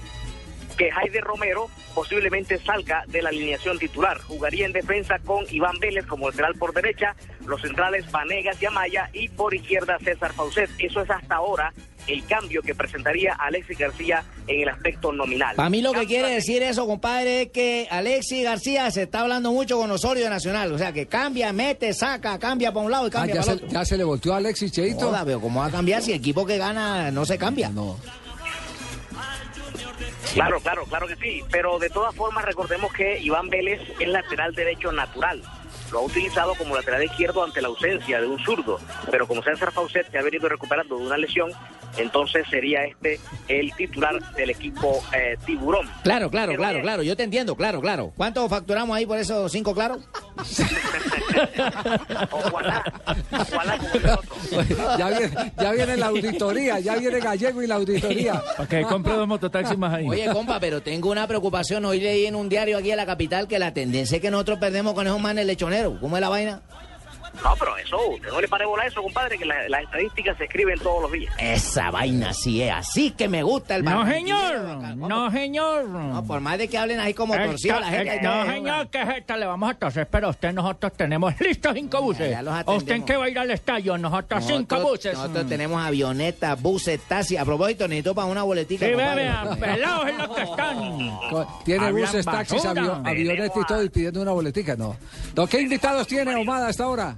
que Jaide Romero posiblemente salga de la alineación titular. Jugaría en defensa con Iván Vélez como lateral por derecha, los centrales Vanegas y Amaya y por izquierda César Faucet. Eso es hasta ahora el cambio que presentaría Alexis García en el aspecto nominal. Para mí lo que quiere decir eso, compadre, es que Alexis García se está hablando mucho con Osorio de Nacional. O sea, que cambia, mete, saca, cambia para un lado y Ah, cambia ya, para el se, otro. ya se le volteó a Alexis Cheito. Pero ¿cómo va a cambiar si el equipo que gana no se cambia? No. Claro, claro, claro que sí. Pero de todas formas, recordemos que Iván Vélez es lateral derecho natural. Lo ha utilizado como lateral izquierdo ante la ausencia de un zurdo. Pero como César Faucet se ha venido recuperando de una lesión, entonces sería este el titular del equipo eh, Tiburón. Claro, claro, Pero claro, claro. Yo te entiendo, claro, claro. ¿Cuánto facturamos ahí por esos cinco claros? Ojalá, ojalá como nosotros. ya, viene, ya viene la auditoría, ya viene Gallego y la auditoría. Para que compre dos mototaxis más ahí. Oye, compa, pero tengo una preocupación. Hoy leí en un diario aquí en la capital que la tendencia es que nosotros perdemos con esos manes lechoneros. ¿Cómo es la vaina? No, pero eso, usted no le pare bola a eso, compadre, que la- las estadísticas se escriben todos los días. Esa vaina sí es así que me gusta el No, señor. No, señor. No, por más de que hablen ahí como torcido la gente. Esta- no, señor, que es esta? Le vamos a toser, pero usted nosotros tenemos listos cinco buses. Ya los ¿A ¿Usted en atendemos. qué va a ir al estadio? Nosotros cinco Nosotros- buses. Nosotros Mm. tenemos avionetas, buses, taxis. A propósito, necesito para una boletica. Sí, compadre. vean, pelados en los que están. Tiene Hablan buses, taxis, basura. avio- avionetas y todo y pidiendo una boletica, no. ¿No, ¿Qué invitados tiene Omada a esta hora?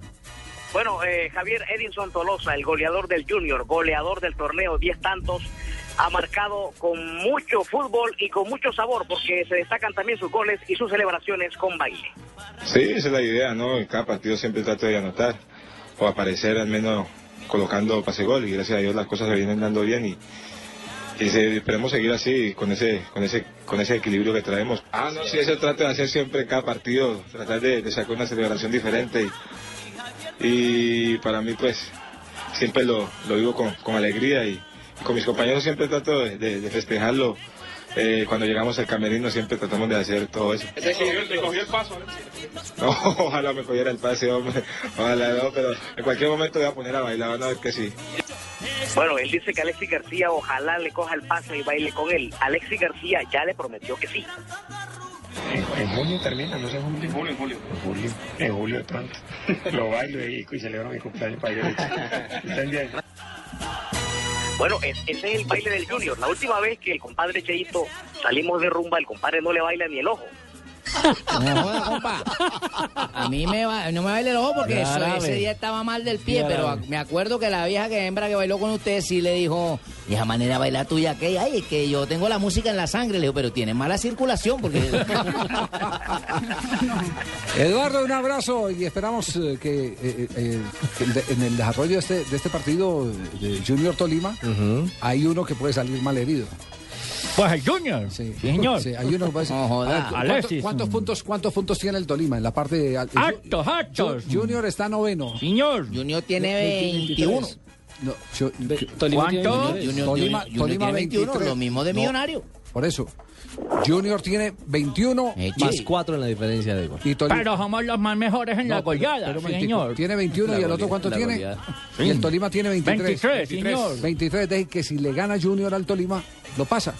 Bueno, eh, Javier Edinson Tolosa, el goleador del Junior, goleador del torneo, 10 tantos, ha marcado con mucho fútbol y con mucho sabor, porque se destacan también sus goles y sus celebraciones con baile. Sí, esa es la idea, ¿no? En cada partido siempre trato de anotar o aparecer al menos colocando pase gol y gracias a Dios las cosas se vienen dando bien y, se- esperemos seguir así con ese con ese con ese equilibrio que traemos. Ah, no, sí, eso trato de hacer siempre cada partido, tratar de, de sacar una celebración diferente y, y para mí pues siempre lo, lo vivo con, con alegría y, y con mis compañeros siempre trato de, de- de festejarlo. Eh, cuando llegamos al camerino siempre tratamos de hacer todo eso. Te cogió, te cogió el paso. No, ojalá me cogiera el pase, hombre. Ojalá no, pero en cualquier momento voy a poner a bailar, van a ver que sí. Bueno, él dice que Alexis García ojalá le coja el pase y baile con él. Alexis García ya le prometió que sí. En, en junio termina, no sé en julio. En julio, en julio. En julio, en julio de pronto. Lo bailo y, y celebro mi cumpleaños para que ¿Entendés? Bueno, es- ese es el baile del Junior. La última vez que el compadre Cheito salimos de rumba, el compadre no le baila ni el ojo. No joda, compa. A mí me va, no me baile el ojo porque eso- ese día estaba mal del pie, pero a- me acuerdo que la vieja que hembra que bailó con usted sí le dijo, esa manera de bailar tuya que ay, es que yo tengo la música en la sangre, le digo, pero tiene mala circulación porque Eduardo, un abrazo y esperamos eh, que, eh, eh, que el de- en el desarrollo de este, de este partido de Junior Tolima hay uno que puede salir mal herido. Pues el Junior. Sí, señor. Sí, hay uno ser- No joda. A ver, ¿cu- Alexis. ¿cuántos, cuántos puntos, ¿Cuántos puntos tiene el Tolima en la parte de... Actos, actos. Ju- Junior está noveno. Señor. Junior tiene Ve- 21. 23. No, yo- Tolima ¿Cuánto? 23. Junior, Tolima- Junior Tolima tiene 21, 23. lo mismo de No. Millonario. Por eso. Junior tiene 21 Más cuatro en la diferencia de gol. Pero somos los más mejores en la No, pero- goleada, señor. Tiene 21 y el otro cuánto La tiene? goleada. Y el Tolima tiene 23. 23, señor. 23, de que si le gana Junior al Tolima, lo pasa.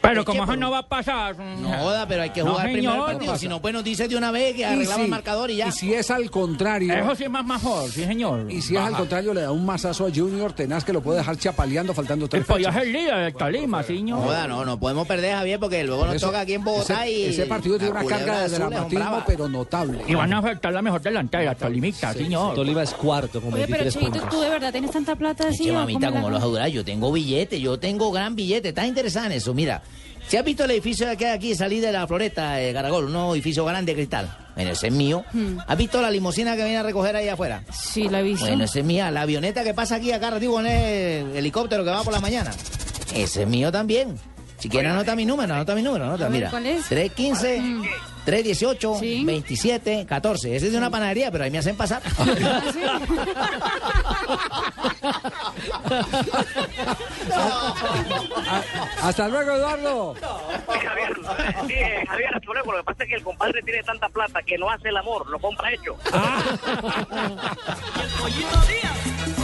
Pero como eso no va a pasar. No joda, pero hay que No, jugar primero el partido. Si no, pues nos dice de una vez que arreglamos si- el marcador y ya. Y si es al contrario. Eso sí es más mejor, sí, señor. Y si es al contrario, le da un mazazo a Junior tenaz que lo puede dejar chapaleando faltando tres El pollo es el líder del Tolima, señor. Joda, no, no podemos perder, Javier, porque luego nos Eso- toca aquí en Bogotá ese, y... ese partido tiene una carga de dramatismo, pero notable. Y van a afectar la mejor delantera, Tolimita, señor. Tolima es cuarto con Oye, pero 23 Cheito, puntos. ¿tú de verdad tienes tanta plata así? Mamita, cómo como los durar, yo tengo billete, yo tengo gran billete, está interesante en eso, mira. ¿Se has visto el edificio que hay aquí, salir de la floresta de Caragol, un edificio grande de cristal? Bueno, ese es mío. Hmm. ¿Has visto la limusina que viene a recoger ahí afuera? Sí, la he visto. Bueno, ese es mía. La avioneta que pasa aquí acá, digo, en el helicóptero que va por la mañana. Ese es mío también. Si quieres, anota mi número, anota mi número, anota, mira. ¿cuál es? 315, Mm. 318, 27, 14. Ese es de una panadería, pero ahí me hacen pasar. Hasta luego, Eduardo. Javier, sí, eh, Javier, hasta luego. Lo que pasa es que el compadre tiene tanta plata que no hace el amor, lo compra hecho.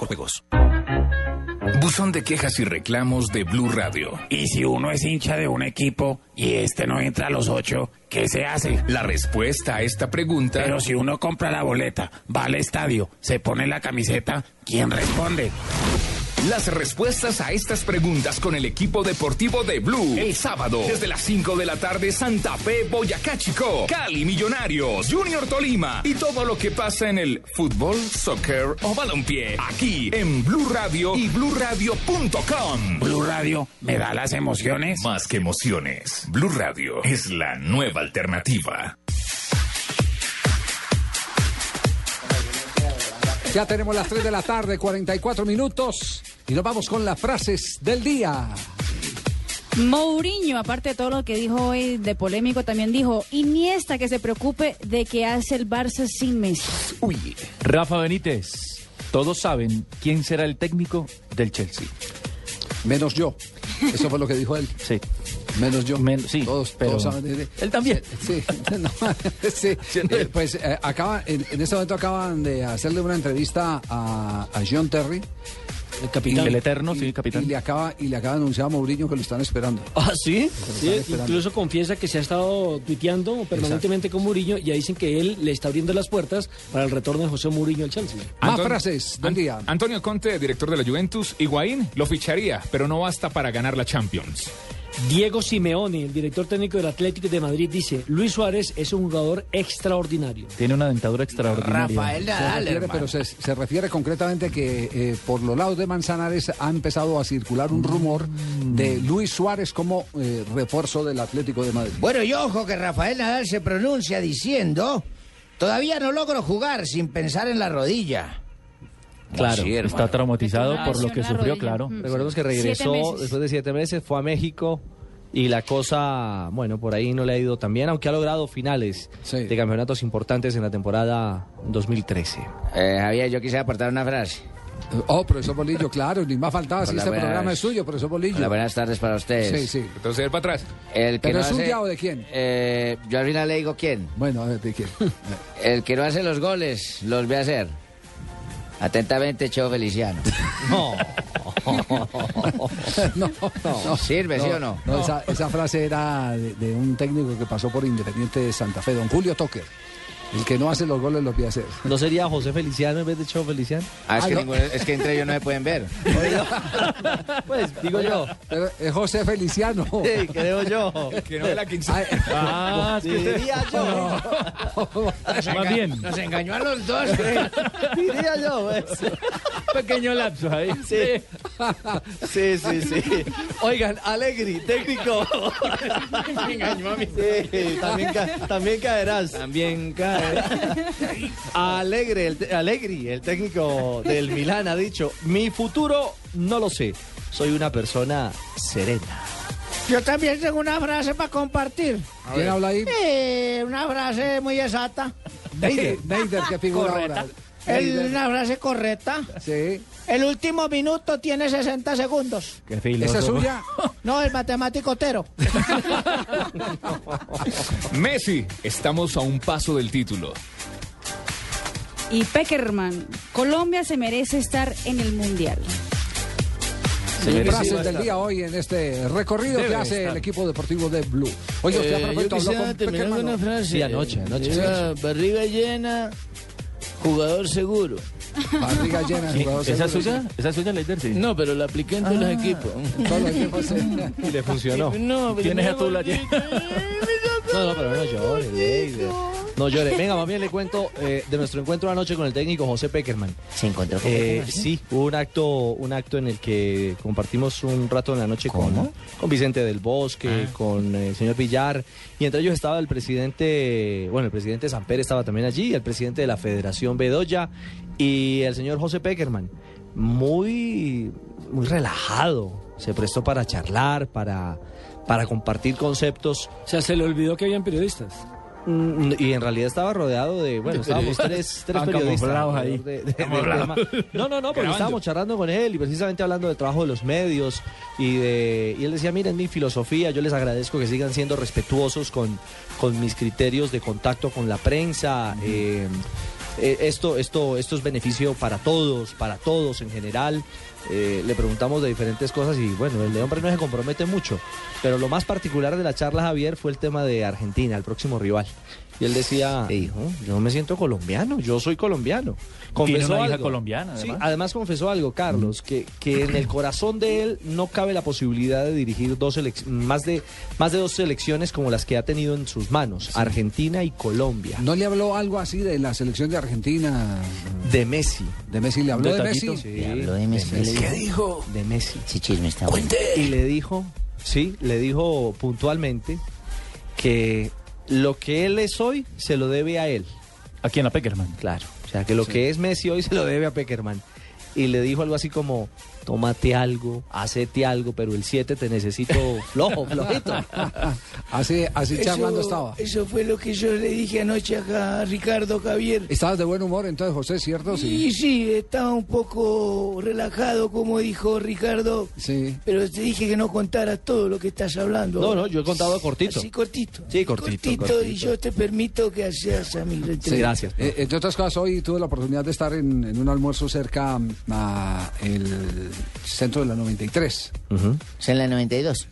con juegos. Buzón de quejas y reclamos de Blue Radio. Y si uno es hincha de un equipo y este no entra a los ocho, ¿qué se hace? La respuesta a esta pregunta. Pero si uno compra la boleta, va al estadio, se pone la camiseta, ¿quién responde? Las respuestas a estas preguntas con el equipo deportivo de Blue. El sábado, desde las 5 de la tarde, Santa Fe, Boyacá Chico, Cali Millonarios, Junior Tolima y todo lo que pasa en el fútbol, soccer o balompié. Aquí en Blue Radio y BlueRadio.com. Blue Radio me da las emociones. Más que emociones, Blue Radio es la nueva alternativa. Ya tenemos las 3 de la tarde, 44 minutos. Y nos vamos con las frases del día. Mourinho, aparte de todo lo que dijo hoy de polémico, también dijo Iniesta que se preocupe de que hace el Barça sin Messi. Uy. Rafa Benítez, todos saben quién será el técnico del Chelsea. Menos yo. Eso fue lo que dijo él. Sí. Menos yo. sí, todos, pero todos saben de- él también. Sí, no, sí. Eh, pues eh, acaba, en, en este momento acaban de hacerle una entrevista a, a John Terry. El capitán. El eterno, sí, capitán. Y le acaba, y le acaba de anunciar a Mourinho que lo están esperando. Ah, ¿sí? Esperando. incluso confiesa que se ha estado tuiteando permanentemente con Mourinho y ya dicen que él le está abriendo las puertas para el retorno de José Mourinho al Chelsea. Más An- Antonio Conte, director de la Juventus, Higuaín lo ficharía, pero no basta para ganar la Champions. Diego Simeone, el director técnico del Atlético de Madrid, dice, Luis Suárez es un jugador extraordinario. Tiene una dentadura extraordinaria. se refiere, pero se, se refiere concretamente que eh, por los lados de Manzanares ha empezado a circular un rumor de Luis Suárez como eh, refuerzo del Atlético de Madrid. Bueno, y ojo que Rafael Nadal se pronuncia diciendo, todavía no logro jugar sin pensar en la rodilla. Claro, Sí. Está traumatizado por lo que sufrió, rodilla. claro. Mm. Recordemos que regresó después de siete meses, fue a México y la cosa, bueno, por ahí no le ha ido tan bien, aunque ha logrado finales de campeonatos importantes en la temporada 2013. Eh, Javier, yo quisiera aportar una frase. Oh, profesor Bolillo, claro, ni más faltaba si este buenas. programa es suyo, profesor Bolillo. Hola, buenas tardes para ustedes. Sí, sí. Entonces, para atrás. El que ¿Pero no es un hace- ya o de quién? Eh, yo al final le digo quién. Bueno, a ver, ¿de quién? El que no hace los goles, los ve hacer. Atentamente, Cheo Feliciano. No. no, no. ¿Sirve, sí o no? No, esa, esa frase era de, de un técnico que pasó por Independiente de Santa Fe, don Julio Toque. El que no hace los goles los voy a hacer. ¿No sería José Feliciano en vez de Chavo Feliciano? Ah, es, Ah, que no. ninguno- es que entre ellos no se pueden ver. Pues digo yo. Pero es José Feliciano. Sí, creo yo. Que no de la quincena. Ah, que usted- Diría yo. Más bien. Nos engañó a los dos. Diría yo. pues. Pequeño lapso ahí. Sí. Sí, sí, sí. Oigan, Alegri, técnico. Me engañó a mí. Sí, también, ca- también caerás. También cae. Alegre, el Allegri, el técnico del Milán, ha dicho, mi futuro no lo sé. Soy una persona serena. Yo también tengo una frase para compartir. ¿Quién habla ahí? Eh, una frase muy exacta. Neider, Neider, que figura ahora. El- Neider. una frase correcta. Sí. El último minuto tiene 60 segundos. Qué ¿Esa es suya? No, el matemático Otero. Messi, estamos a un paso del título. Y Peckerman, Colombia se merece estar en el Mundial. Frases del día hoy en este recorrido que hace estar. el equipo deportivo de Blue. Oye, usted Eh, yo habló quisiera con terminar con Peckerman, una frase. Sí, anoche, anoche. Era barriga llena, jugador seguro. Barriga llena, jugador ¿Esa es seguro. suya? ¿Esa es suya, Leider? Sí. No, pero la apliqué en todos los equipos. Todos los equipos. Y le funcionó. No, pero ¿Quién es me No, no, pero no llore, Leider. No llore. Venga, más bien le cuento eh, de nuestro encuentro anoche con el técnico José Peckerman. Se encontró con Eh, sí, hubo un acto, un acto en el que compartimos un rato en la noche con, con Vicente del Bosque, Ah. con eh, el señor Villar, y entre ellos estaba el presidente, bueno, el presidente Samper estaba también allí, el presidente de la Federación Bedoya y el señor José Peckerman. Muy, muy relajado, se prestó para charlar, para, para compartir conceptos. O sea, se le olvidó que habían periodistas. Mm, Y en realidad estaba rodeado de, bueno, estábamos tres, tres periodistas. ahí. de-. No, no, no, porque Grabando. estábamos charlando con él y precisamente hablando del trabajo de los medios y de y él decía, miren mi filosofía, yo les agradezco que sigan siendo respetuosos con, con mis criterios de contacto con la prensa. eh, eh, esto, esto, esto es beneficio para todos, para todos en general. Eh, le preguntamos de diferentes cosas y bueno, el de hombre no se compromete mucho. Pero lo más particular de la charla, Javier, fue el tema de Argentina, el próximo rival. Y él decía, hijo, yo me siento colombiano, yo soy colombiano. Tiene una hija colombiana, Sí, además. confesó algo, Carlos, que, que en el corazón de él no cabe la posibilidad de dirigir dos más de más de dos selecciones como las que ha tenido en sus manos, Argentina y Colombia. ¿No le habló algo así de la selección de Argentina? De Messi. De Messi, ¿le habló de, Messi? Sí, habló de Messi. ¿Qué dijo? De Messi. Ese chisme está bueno. Y le dijo, sí, le dijo puntualmente que lo que él es hoy se lo debe a él. ¿A quién? A Peckerman. Claro. O sea, que lo que es Messi hoy se lo debe a Peckerman. Y le dijo algo así como, tómate algo, hacete algo, pero el 7 te necesito flojo, flojito. así así charlando estaba. Eso fue lo que yo le dije anoche acá a Ricardo Javier. Estabas de buen humor entonces, José, ¿cierto? Sí, sí, estaba un poco relajado, como dijo Ricardo. Sí. Pero te dije que no contaras todo lo que estás hablando. No, no, yo he contado cortito. Así cortito. Sí, cortito, y cortito. yo te permito que seas amigo. Sí, gracias. Eh, entre otras cosas, hoy tuve la oportunidad de estar en, en un almuerzo cerca a el centro de la 93. Es en la 92.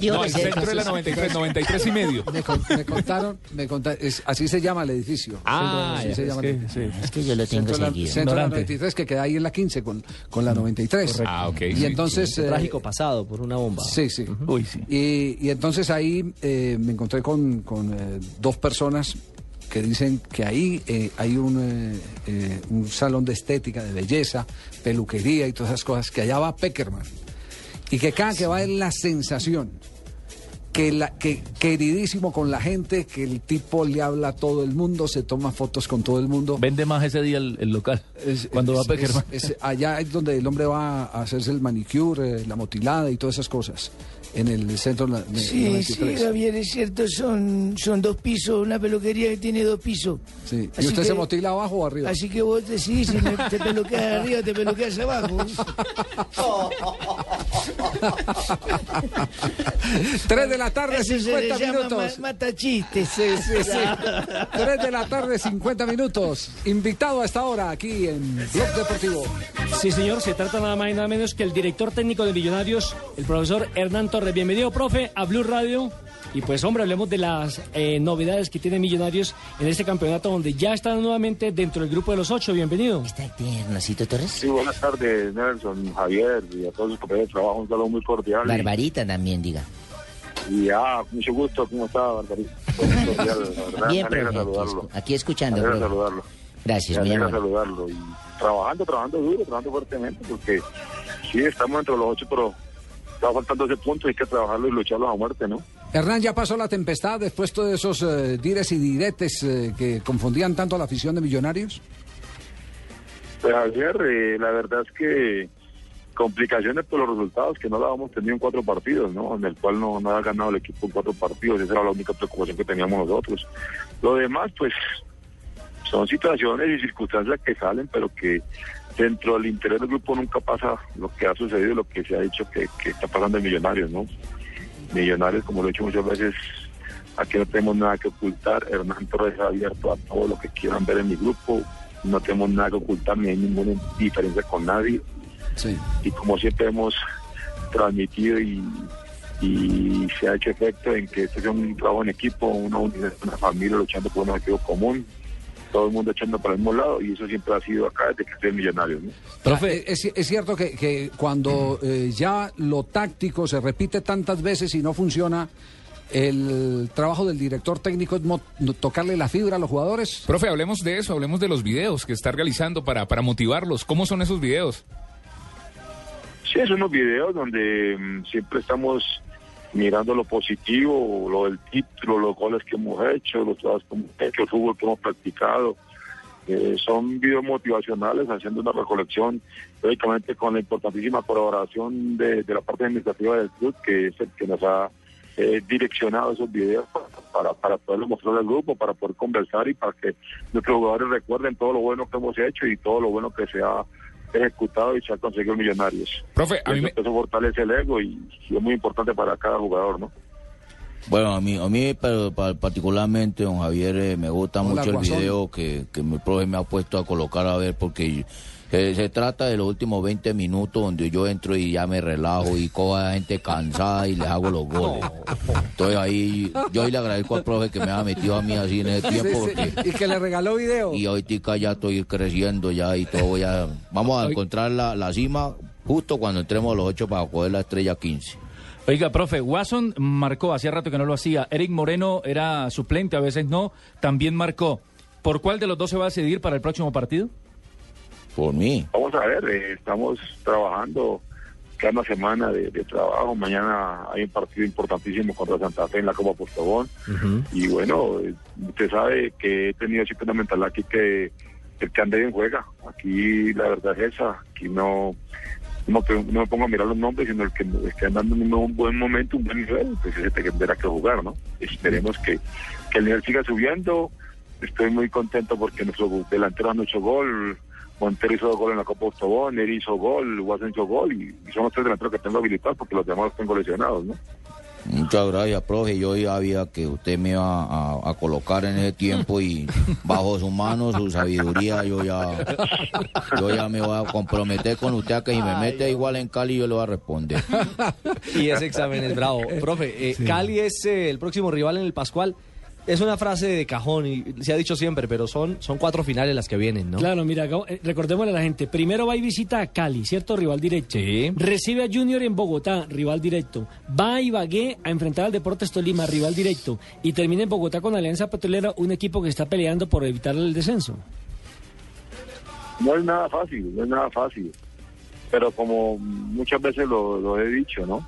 Digo No, el centro de la sí. 93, 93 y medio. Me, con- me contaron, me contaron, es- así se llama el edificio. Ah, así ya, se es llama que- el edificio. sí. Es que yo lo tengo Centro de la- seguido. Centro de la Ignorante. 93, que queda ahí en la 15 con, con la 93. Ah, ok. Y sí, entonces... Un eh, trágico pasado por una bomba. Sí, sí. Uy, sí. Y, y entonces ahí eh, me encontré con, con, eh, dos personas que dicen que ahí eh, hay un, eh, eh, un salón de estética, de belleza, peluquería y todas esas cosas, que allá va Peckerman. Y que cada que va es la sensación. Que, la, que queridísimo con la gente, que el tipo le habla a todo el mundo, se toma fotos con todo el mundo. Vende más ese día el, el local. Es- cuando va es- Peckerman. es- es- allá es donde el hombre va a hacerse el manicure, eh, la motilada y todas esas cosas. En el centro de Sí, 93. sí, Javier, es cierto, son, son dos pisos, una peluquería que tiene dos pisos. Sí. ¿Y usted que- se motila abajo o arriba? Así que vos decidís si me- te peluqueas arriba o te peluqueas abajo. 3 de la tarde, Eso se 50 le llama minutos. ma- matachistes. Sí, sí, sí. 3 de la tarde, 50 minutos. Invitado a esta hora aquí en Blog Deportivo. Sí, señor, se trata nada más y nada menos que el director técnico de Millonarios, el profesor Hernán Torres. Bienvenido, profe, a Blue Radio. Y pues, hombre, hablemos de las eh, novedades que tiene Millonarios en este campeonato, donde ya están nuevamente dentro del grupo de los ocho. Bienvenido. Hernacito Torres. Sí, buenas tardes, Nelson, Javier y a todos los compañeros de trabajo. Un saludo muy cordial. Barbarita también, diga. Y ah, mucho gusto. ¿Cómo está, Barbarita? Muy cordial, verdad. Bien, profe, aquí, saludarlo. aquí escuchando. Profe. saludarlo. Gracias, muy saludarlo. Y trabajando, trabajando duro, trabajando fuertemente, porque sí, estamos entre los ocho, pero está faltando ese punto. Hay que trabajarlo y lucharlo a muerte, ¿no? Hernán, ya pasó la tempestad después de esos eh, dires y diretes eh, que confundían tanto a la afición de Millonarios. Pues Javier, eh, la verdad es que complicaciones por los resultados que no la habíamos tenido en cuatro partidos, ¿no? En el cual no, no ha ganado el equipo en cuatro partidos, esa era la única preocupación que teníamos nosotros. Lo demás, pues, son situaciones y circunstancias que salen, pero que dentro del interior del grupo nunca pasa lo que ha sucedido, lo que se ha dicho que, que está pasando en Millonarios, ¿no? Millonarios, como lo he dicho muchas veces, aquí no tenemos nada que ocultar. Hernán Torres ha abierto a todo lo que quieran ver en mi grupo. No tenemos nada que ocultar, ni hay ninguna diferencia con nadie. Y como siempre hemos transmitido y, y se ha hecho efecto en que este es un trabajo en equipo, una unidad, una familia luchando por un objetivo común, todo el mundo echando para el mismo lado y eso siempre ha sido acá desde que estoy millonario. ¿no? Profe, es, es cierto que, que cuando eh, ya lo táctico se repite tantas veces y no funciona, el trabajo del director técnico es mo- tocarle la fibra a los jugadores. Profe, hablemos de eso, hablemos de los videos que está realizando para, para motivarlos. ¿Cómo son esos videos? Sí, es unos videos donde mm, siempre estamos mirando lo positivo, lo del título, los goles que hemos hecho, los trabajos que hemos hecho, el que hemos practicado. Eh, son videos motivacionales, haciendo una recolección, lógicamente con la importantísima colaboración de, de la parte administrativa del club, que es el que nos ha eh, direccionado esos videos para, para poderlo mostrar al grupo, para poder conversar y para que nuestros jugadores recuerden todo lo bueno que hemos hecho y todo lo bueno que se ha ejecutado y se ha conseguido millonarios. Profe, a mí eso, me- eso fortalece el ego y, y es muy importante para cada jugador, ¿no? Bueno, a mí, a mí pero, pa- particularmente, don Javier, eh, me gusta Hola, mucho el Guasón. video que, que mi profe me ha puesto a colocar a ver, porque eh, se trata de los últimos 20 minutos donde yo entro y ya me relajo y cojo a la gente cansada y les hago los goles. Entonces ahí, yo ahí le agradezco al profe que me ha metido a mí así en ese tiempo, Sí, sí, porque Y que le regaló video. y ahorita ya estoy creciendo ya y todo ya vamos a encontrar la, la cima justo cuando entremos a los 8 para coger la estrella 15. Oiga, profe, Watson marcó, hacía rato que no lo hacía. Eric Moreno era suplente, a veces no, también marcó. ¿Por cuál de los dos se va a decidir para el próximo partido? Por mí. Vamos a ver, eh, estamos trabajando cada una semana de, de trabajo. Mañana hay un partido importantísimo contra Santa Fe en la Copa Postobón. Y bueno, eh, usted sabe que he tenido siempre una mentalidad aquí que el que ande bien juega. Aquí la verdad es esa. Aquí no, no, no me pongo a mirar los nombres, sino el que esté andando en un buen momento, un buen nivel, pues ese tendrá que jugar, ¿no? Esperemos que, que el nivel siga subiendo. Estoy muy contento porque nuestro delantero han hecho gol. Montero hizo gol en la Copa Ostobón, Eri hizo gol, Watson hizo gol y, y son los tres delanteros que tengo habilitados porque los demás los tengo lesionados, ¿no? Muchas gracias, profe. Yo ya sabía que usted me iba a, a colocar en ese tiempo y bajo su mano, su sabiduría, yo ya, yo ya me voy a comprometer con usted a que si me mete igual en Cali, yo le voy a responder. Y ese examen es bravo. Profe, eh, Cali es eh, el próximo rival en el Pascual. Es una frase de cajón y se ha dicho siempre, pero son, son cuatro finales las que vienen, ¿no? Claro, mira, eh, recordémosle a la gente, primero va y visita a Cali, ¿cierto? Rival directo. Recibe a Junior en Bogotá, rival directo. Va a Ibagué a enfrentar al Deportes Tolima, rival directo. Y termina en Bogotá con Alianza Petrolera, un equipo que está peleando por evitar el descenso. No es nada fácil, no es nada fácil. Pero como muchas veces lo, lo he dicho, ¿no?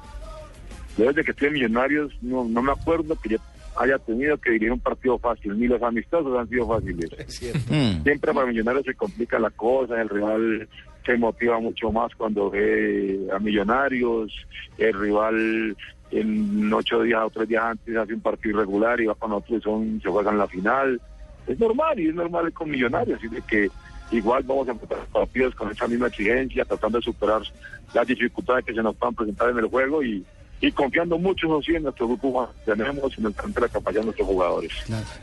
Yo desde que estoy en Millonarios no, no me acuerdo que yo haya tenido que dirigir un partido fácil, ni los amistosos han sido fáciles. Siempre para Millonarios se complica la cosa, el rival se motiva mucho más cuando ve a Millonarios, el rival en ocho días o tres días antes hace un partido irregular y va con otros y son, se juegan la final. Es normal y es normal con Millonarios, así de que igual vamos a empezar partidos con esa misma exigencia, tratando de superar las dificultades que se nos puedan presentar en el juego y, y confiando mucho, eso sí, en nuestro grupo tenemos en el plantel que apoyan a nuestros jugadores.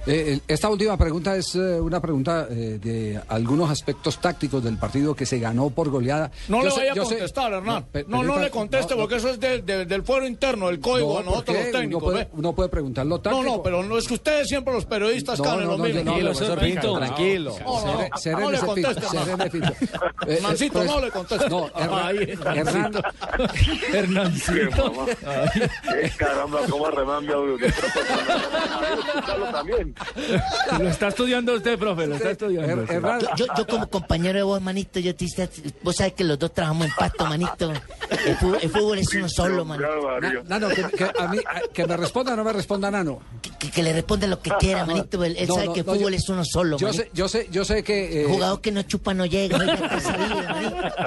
Eh, el- esta última pregunta es eh, una pregunta eh, de algunos aspectos tácticos del partido que se ganó por goleada. No Yo le sé- vaya a yo sé- contestar, Hernán. No, no, permita- le conteste no, no. porque eso es de- de- del fuero interno, del código No, de nosotros ¿por qué? los técnicos. Uno puede, uno puede preguntarlo No, táctico. no, pero no es que ustedes siempre los periodistas No, caen en no, lo no, mismo. no, no, Tranquilo, no, Pinto, no, tranquilo. no, No, no, no, no le conteste, Pinto. Eh, eh, Mancito, pues- no le conteste. No, Hernancito. Caramba, cómo remambia uno. También. Lo está estudiando usted, profe, lo está estudiando. Yo, yo, yo como compañero de vos, manito, yo te hice- vos sabes que los dos trabajamos en pasto, manito. El fútbol, el fútbol es uno solo, manito. Na- Nano, que, que a mí, que me responda o no me responda Nano. Que, que le responda lo que quiera, manito. Él, él No, sabe no, que el no, fútbol yo- es uno solo, Yo manito. sé, yo sé, yo sé que... eh, Jugador que no chupa no llega.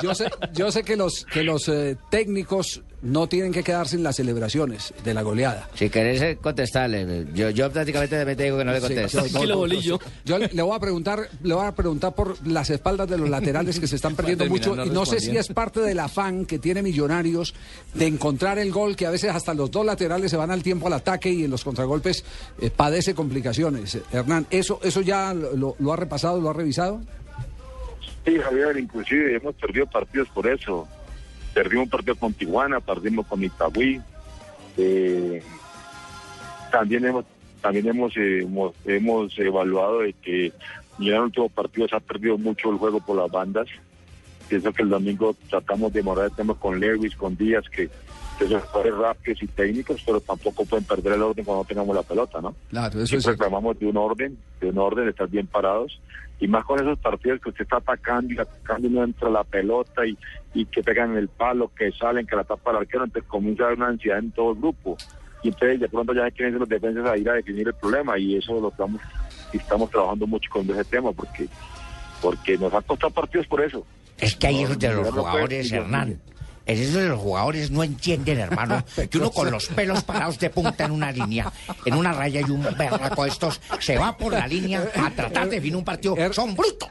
yo sé, yo sé que los que los eh, técnicos no tienen que quedar sin las celebraciones de la goleada. Si querés eh, contestarle, yo, yo prácticamente te digo que no le Sí, contesto. yo- no, no, no, Yo le voy a preguntar, le voy a preguntar por las espaldas de los laterales que se están perdiendo mucho no y no sé si es parte del afán que tiene Millonarios de encontrar el gol que a veces hasta los dos laterales se van al tiempo al ataque y en los contragolpes eh, padece complicaciones. Hernán, eso eso ya lo, lo ha repasado, lo ha revisado. Sí, Javier, inclusive hemos perdido partidos por eso. Perdimos un partido con Tijuana, perdimos con Itagüí. Eh, también hemos también hemos, eh, hemos, hemos evaluado de que ya en el último partido se ha perdido mucho el juego por las bandas. Pienso que el domingo tratamos de morar el tema con Lewis, con Díaz, que, que son jugadores rápidos y técnicos, pero tampoco pueden perder el orden cuando no tengamos la pelota, ¿no? Claro, eso Siempre es. reclamamos de un orden, de un orden, de estar bien parados. Y más con esos partidos que usted está atacando y atacando y no entra la pelota y, y que pegan el palo, que salen, que la tapa el arquero, entonces comienza a haber una ansiedad en todo el grupo. Y entonces de pronto ya quieren ser los defensas a ir a definir el problema y eso lo estamos, estamos trabajando mucho con ese tema porque, porque nos ha costado partidos por eso. Es que ahí No, de los no jugadores, Hernán. Es eso de los jugadores no entienden, hermano, que uno con los pelos parados de punta en una línea, en una raya y un berraco estos se va por la línea a tratar de definir un partido. Son brutos.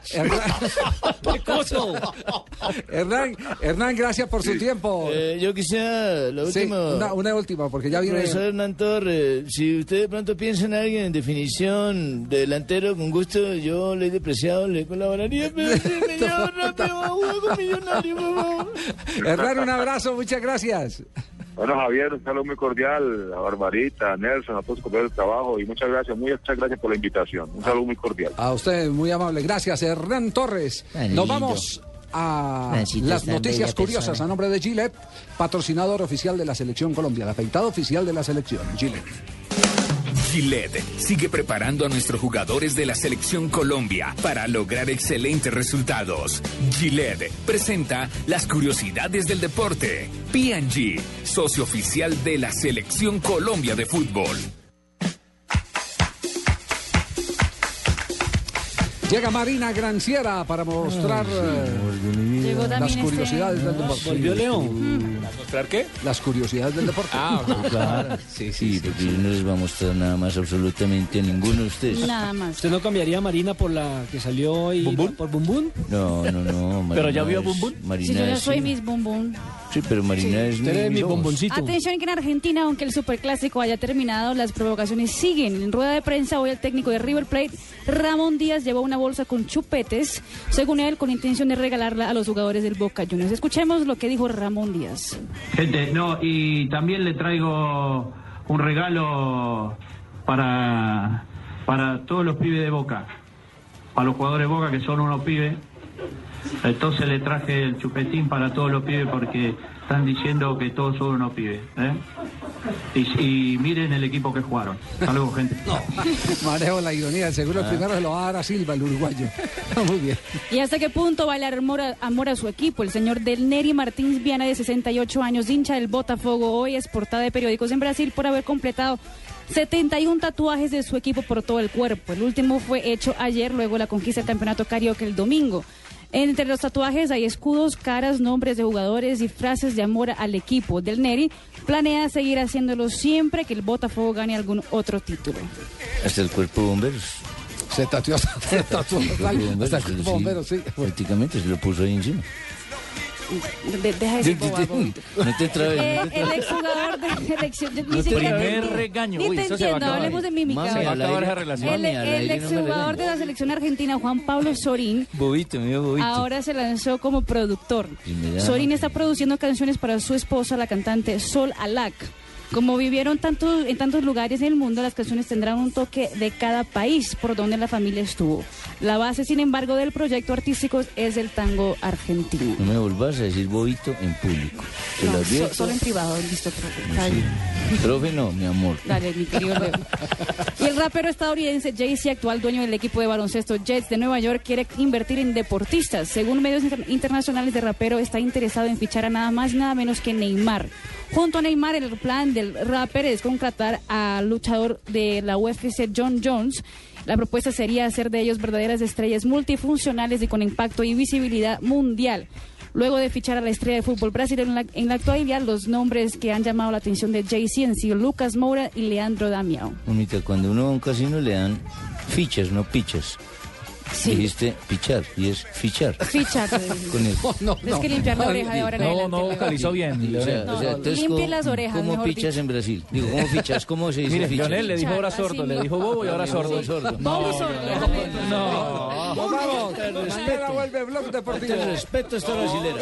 Hernán, Hernán, gracias por su tiempo. Eh, yo quisiera la Sí, última. una, una última, porque ya viene. Profesor Hernán Torres, si usted de pronto piensa en alguien en definición de delantero, con gusto, yo le he depreciado, le colaboraría, pero si me rápido a juego millonario, por favor. Hernán, un abrazo, muchas gracias. Bueno, Javier, un saludo muy cordial a Barbarita, a Nelson, a todos los compañeros de trabajo y muchas gracias, muchas gracias por la invitación. Un saludo muy cordial. A usted, muy amable. Gracias, Hernán Torres. Tan Nos lindo. vamos a las noticias curiosas persona. a nombre de Gillette, patrocinador oficial de la Selección Colombia, el afeitado oficial de la Selección, Gillette. Gillette sigue preparando a nuestros jugadores de la selección Colombia para lograr excelentes resultados. Gillette presenta las curiosidades del deporte. P&G, socio oficial de la selección Colombia de fútbol. Llega Marina Granciera para mostrar eh, las este- curiosidades del deporte. Volvió León. ¿Mostrar qué? Las curiosidades del deporte. Ah, Claro, sí, sí, porque yo no les va a mostrar nada más absolutamente a ninguno de ustedes. Nada más. ¿Usted no cambiaría a Marina por la que salió hoy por Bum Bum? No, no, no. ¿Pero ya vio Bum? Marina Si yo soy Miss Bum Bum. Sí, pero Marina es Usted es mi bomboncito. Atención que en Argentina, aunque el superclásico haya terminado, las provocaciones siguen. En rueda de prensa hoy el técnico de River Plate, Ramón Díaz, llevó una bolsa con chupetes, según él, con intención de regalarla a los jugadores del Boca Juniors. Escuchemos lo que dijo Ramón Díaz. Gente, no, y también le traigo un regalo para, para todos los pibes de Boca, para los jugadores de Boca que son unos pibes. Entonces le traje el chupetín para todos los pibes porque están diciendo que todos son unos pibes. ¿eh? Y, y miren el equipo que jugaron. Hasta luego, gente. Manejo la ironía, seguro el Ah. primero se lo va a dar a Silva, el uruguayo. Muy bien. ¿Y hasta qué punto va dar amor a, amor a su equipo? El señor Del Neri Martins Viana, de 68 años, hincha del Botafogo, hoy es portada de periódicos en Brasil por haber completado 71 tatuajes de su equipo por todo el cuerpo. El último fue hecho ayer, luego la conquista del campeonato carioca el domingo. Entre los tatuajes hay escudos, caras, nombres de jugadores y frases de amor al equipo. Del Neri planea seguir haciéndolo siempre que el Botafogo gane algún otro título. Hasta el cuerpo de bomberos. Se tatuó, se tatuó hasta el- cuerpo de bomberos, sí. Prácticamente se lo puso ahí encima. De- deja bobo. No te trabes, Eh, el exjugador de selección. No te primer regaño. Ni te entiendo, hablemos de mímica. Se va a acabar esa relación. El, exjugador de la selección argentina, Juan Pablo Sorín, Bobito, mío, bobito. ahora se lanzó como productor. Sorín está produciendo canciones para su esposa, la cantante Sol Alak. Como vivieron tanto, en tantos lugares del mundo, las canciones tendrán un toque de cada país por donde la familia estuvo. La base, sin embargo, del proyecto artístico es el tango argentino. No me volvás a decir bobito en público. Te No, so- solo en privado, listo, profe. Bien. Profe, no, mi amor. Dale, mi querido Leo. Y el rapero estadounidense Jay-Z, actual dueño del equipo de baloncesto Jets de Nueva York, quiere invertir en deportistas. Según medios inter- internacionales, de rapero está interesado en fichar a nada más nada menos que Neymar. Junto a Neymar, el plan del rapper es contratar al luchador de la UFC John Jones. La propuesta sería hacer de ellos verdaderas estrellas multifuncionales y con impacto y visibilidad mundial. Luego de fichar a la estrella de fútbol brasileño en la, actualidad, los nombres que han llamado la atención de Jay-Z han sido Lucas Moura y Leandro. Mamita, cuando uno va a un casino le dan fichas, no pichas. Dijiste pichar y es fichar. Fichar. Con el... Tienes que limpiar la oreja de ahora en No, adelante. no Leo. vocalizó bien. O sea, No, o sea, no, entonces, limpie ¿cómo- las orejas, ¿Cómo fichas dicho. en Brasil? Digo, ¿cómo fichas? ¿Cómo se dice Mire, fichas? Leonel le dijo ahora Así sordo, le no. dijo bobo y ahora sordo. sordo. Bobo sordo. No. Vamos. Mañana vuelve Blog Deportivo. respeto a esta brasilera.